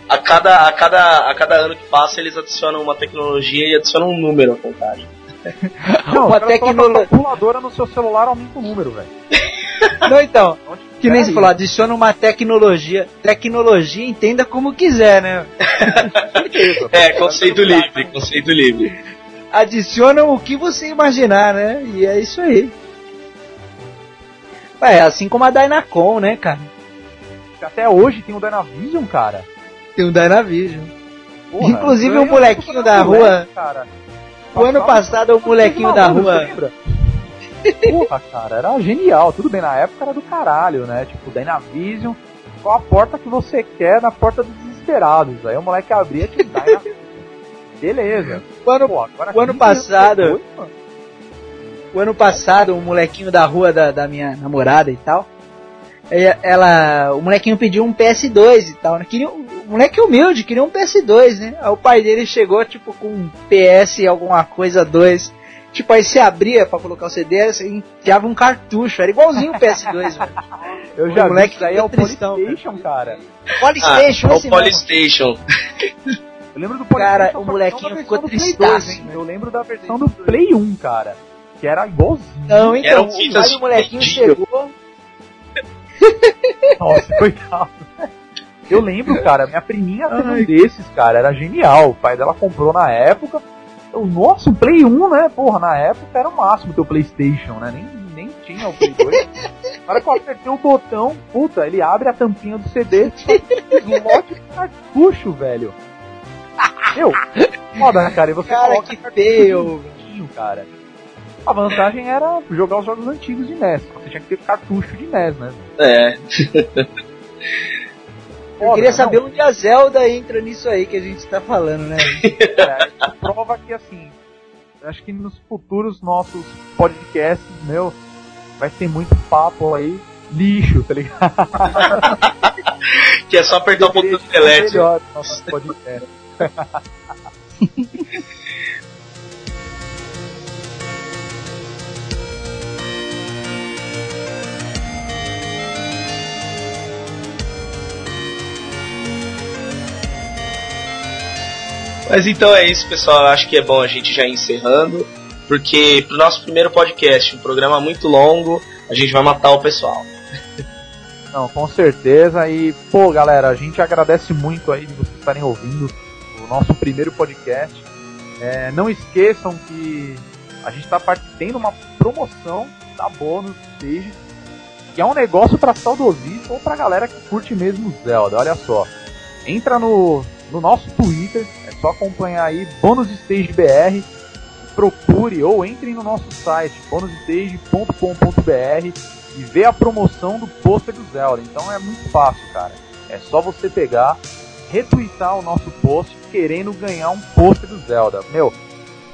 A cada, a, cada, a cada ano que passa eles adicionam uma tecnologia e adicionam um número à contagem. Não, uma tecnologia. calculadora no seu celular aumenta o número, velho. Não, então. Que nem se falou, adiciona uma tecnologia. Tecnologia entenda como quiser, né? é, conceito livre, conceito livre. Adiciona o que você imaginar, né? E é isso aí. É, assim como a Dynacon, né, cara? Até hoje tem o Dynavision, cara. Tem o Dynavision. Porra, Inclusive o um molequinho da rua. Cara o ano passado o molequinho da rua. Porra, cara, era genial. Tudo bem, na época era do caralho, né? Tipo, Dynavision, qual a porta que você quer na porta dos desesperados. Aí o moleque abria e te Dynavision. Beleza. O ano, Pô, o ano passado. Depois, o ano passado, um molequinho da rua da, da minha namorada e tal. Ela, o molequinho pediu um PS2 e tal, né? Queria, o moleque humilde, queria um PS2, né? Aí o pai dele chegou, tipo, com um PS alguma coisa 2. Tipo, aí se abria pra colocar o CD, assim, enfiava um cartucho, era igualzinho o PS2, velho. Eu já o moleque vi isso aí é o tristão, Polystation, cara. Polystation, ah, é o Polystation. Eu lembro do Polystation. Cara, o molequinho ficou tristaço. Hein? Eu lembro da versão do Play 1, cara. Que era igualzinho. Não, então, era um aí o molequinho chegou. Nossa, coitado. Eu lembro, cara, minha priminha teve um desses, cara, era genial. O pai dela comprou na época. Eu, nossa, o Play 1, né? Porra, na época era o máximo teu Playstation, né? Nem, nem tinha o Play 2. Na hora que eu apertei o botão, puta, ele abre a tampinha do CD, um lote de cartucho, velho. Meu, foda, né, cara? E você cara, que feio, cara. A vantagem era jogar os jogos antigos de NES. Você tinha que ter cartucho de NES, né? É. Eu queria saber não. onde a Zelda entra nisso aí que a gente está falando, né? é, prova que assim, acho que nos futuros nossos podcasts, meu, vai ter muito papo aí, lixo, tá ligado? que é só apertar o botão do delete. Melhor nosso podcast. Mas então é isso, pessoal. Acho que é bom a gente já ir encerrando, porque pro nosso primeiro podcast, um programa muito longo, a gente vai matar o pessoal. Não, com certeza. E, pô, galera, a gente agradece muito aí de vocês estarem ouvindo o nosso primeiro podcast. É, não esqueçam que a gente está tendo uma promoção da Bônus Stage, que é um negócio para saudosista ou para galera que curte mesmo Zelda. Olha só. Entra no, no nosso Twitter, só acompanhar aí Bônus Stage BR, procure ou entre no nosso site bonusstage.com.br e vê a promoção do pôster do Zelda. Então é muito fácil, cara. É só você pegar, retweetar o nosso post querendo ganhar um pôster do Zelda. Meu,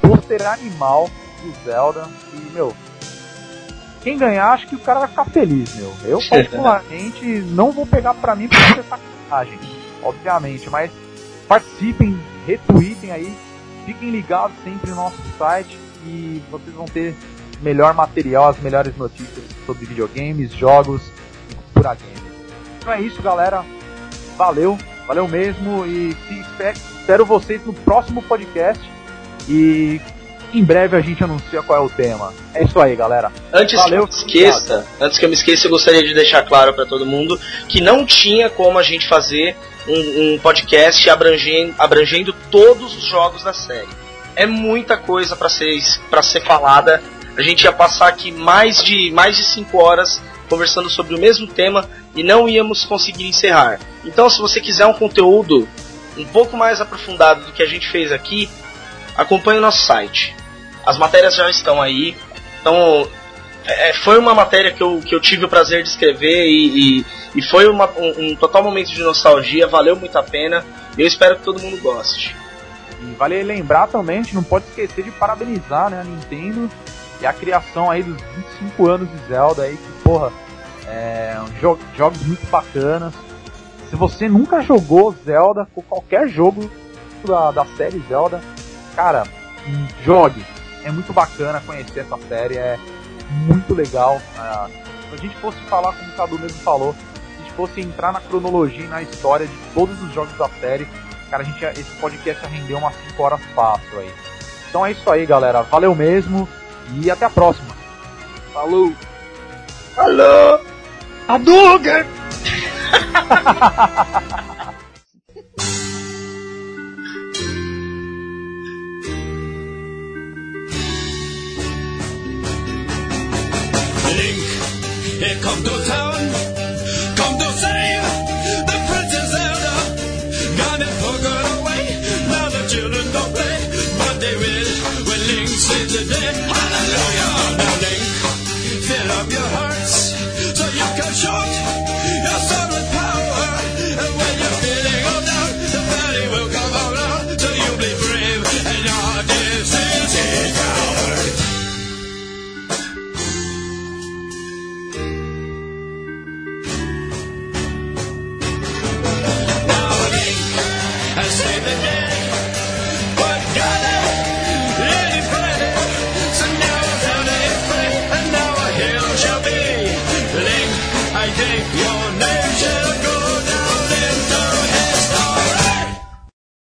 pôster animal do Zelda e, meu, quem ganhar, acho que o cara vai ficar feliz, meu. Eu, particularmente, não vou pegar pra mim porque é sacanagem, obviamente, mas participem, retweetem aí, fiquem ligados sempre no nosso site e vocês vão ter melhor material, as melhores notícias sobre videogames, jogos e cultura game. Então é isso, galera. Valeu, valeu mesmo e espero vocês no próximo podcast e em breve a gente anuncia qual é o tema. É isso aí, galera. Antes Valeu, que eu me esqueça, antes que eu me esqueça, eu gostaria de deixar claro para todo mundo que não tinha como a gente fazer um, um podcast abrangendo, abrangendo todos os jogos da série. É muita coisa para ser para ser falada. A gente ia passar aqui mais de mais de 5 horas conversando sobre o mesmo tema e não íamos conseguir encerrar. Então, se você quiser um conteúdo um pouco mais aprofundado do que a gente fez aqui, acompanhe o nosso site. As matérias já estão aí. Então, é, é, foi uma matéria que eu, que eu tive o prazer de escrever e, e, e foi uma, um, um, total momento de nostalgia, valeu muito a pena e eu espero que todo mundo goste. E vale lembrar também, a gente não pode esquecer de parabenizar né, a Nintendo e a criação aí dos 25 anos de Zelda aí, que porra, é, jo jogos muito bacanas. Se você nunca jogou Zelda, ou qualquer jogo da, da série Zelda, cara, jogue, é muito bacana conhecer essa série, é muito legal. Uh, se a gente fosse falar, como o Cadu mesmo falou, se a gente fosse entrar na cronologia e na história de todos os jogos da série, cara, a gente, esse podcast ia render umas 5 horas fácil aí. Então é isso aí, galera. Valeu mesmo e até a próxima. Falou! Falou! Link. Here come to town, come to save the Princess Zelda. Gonna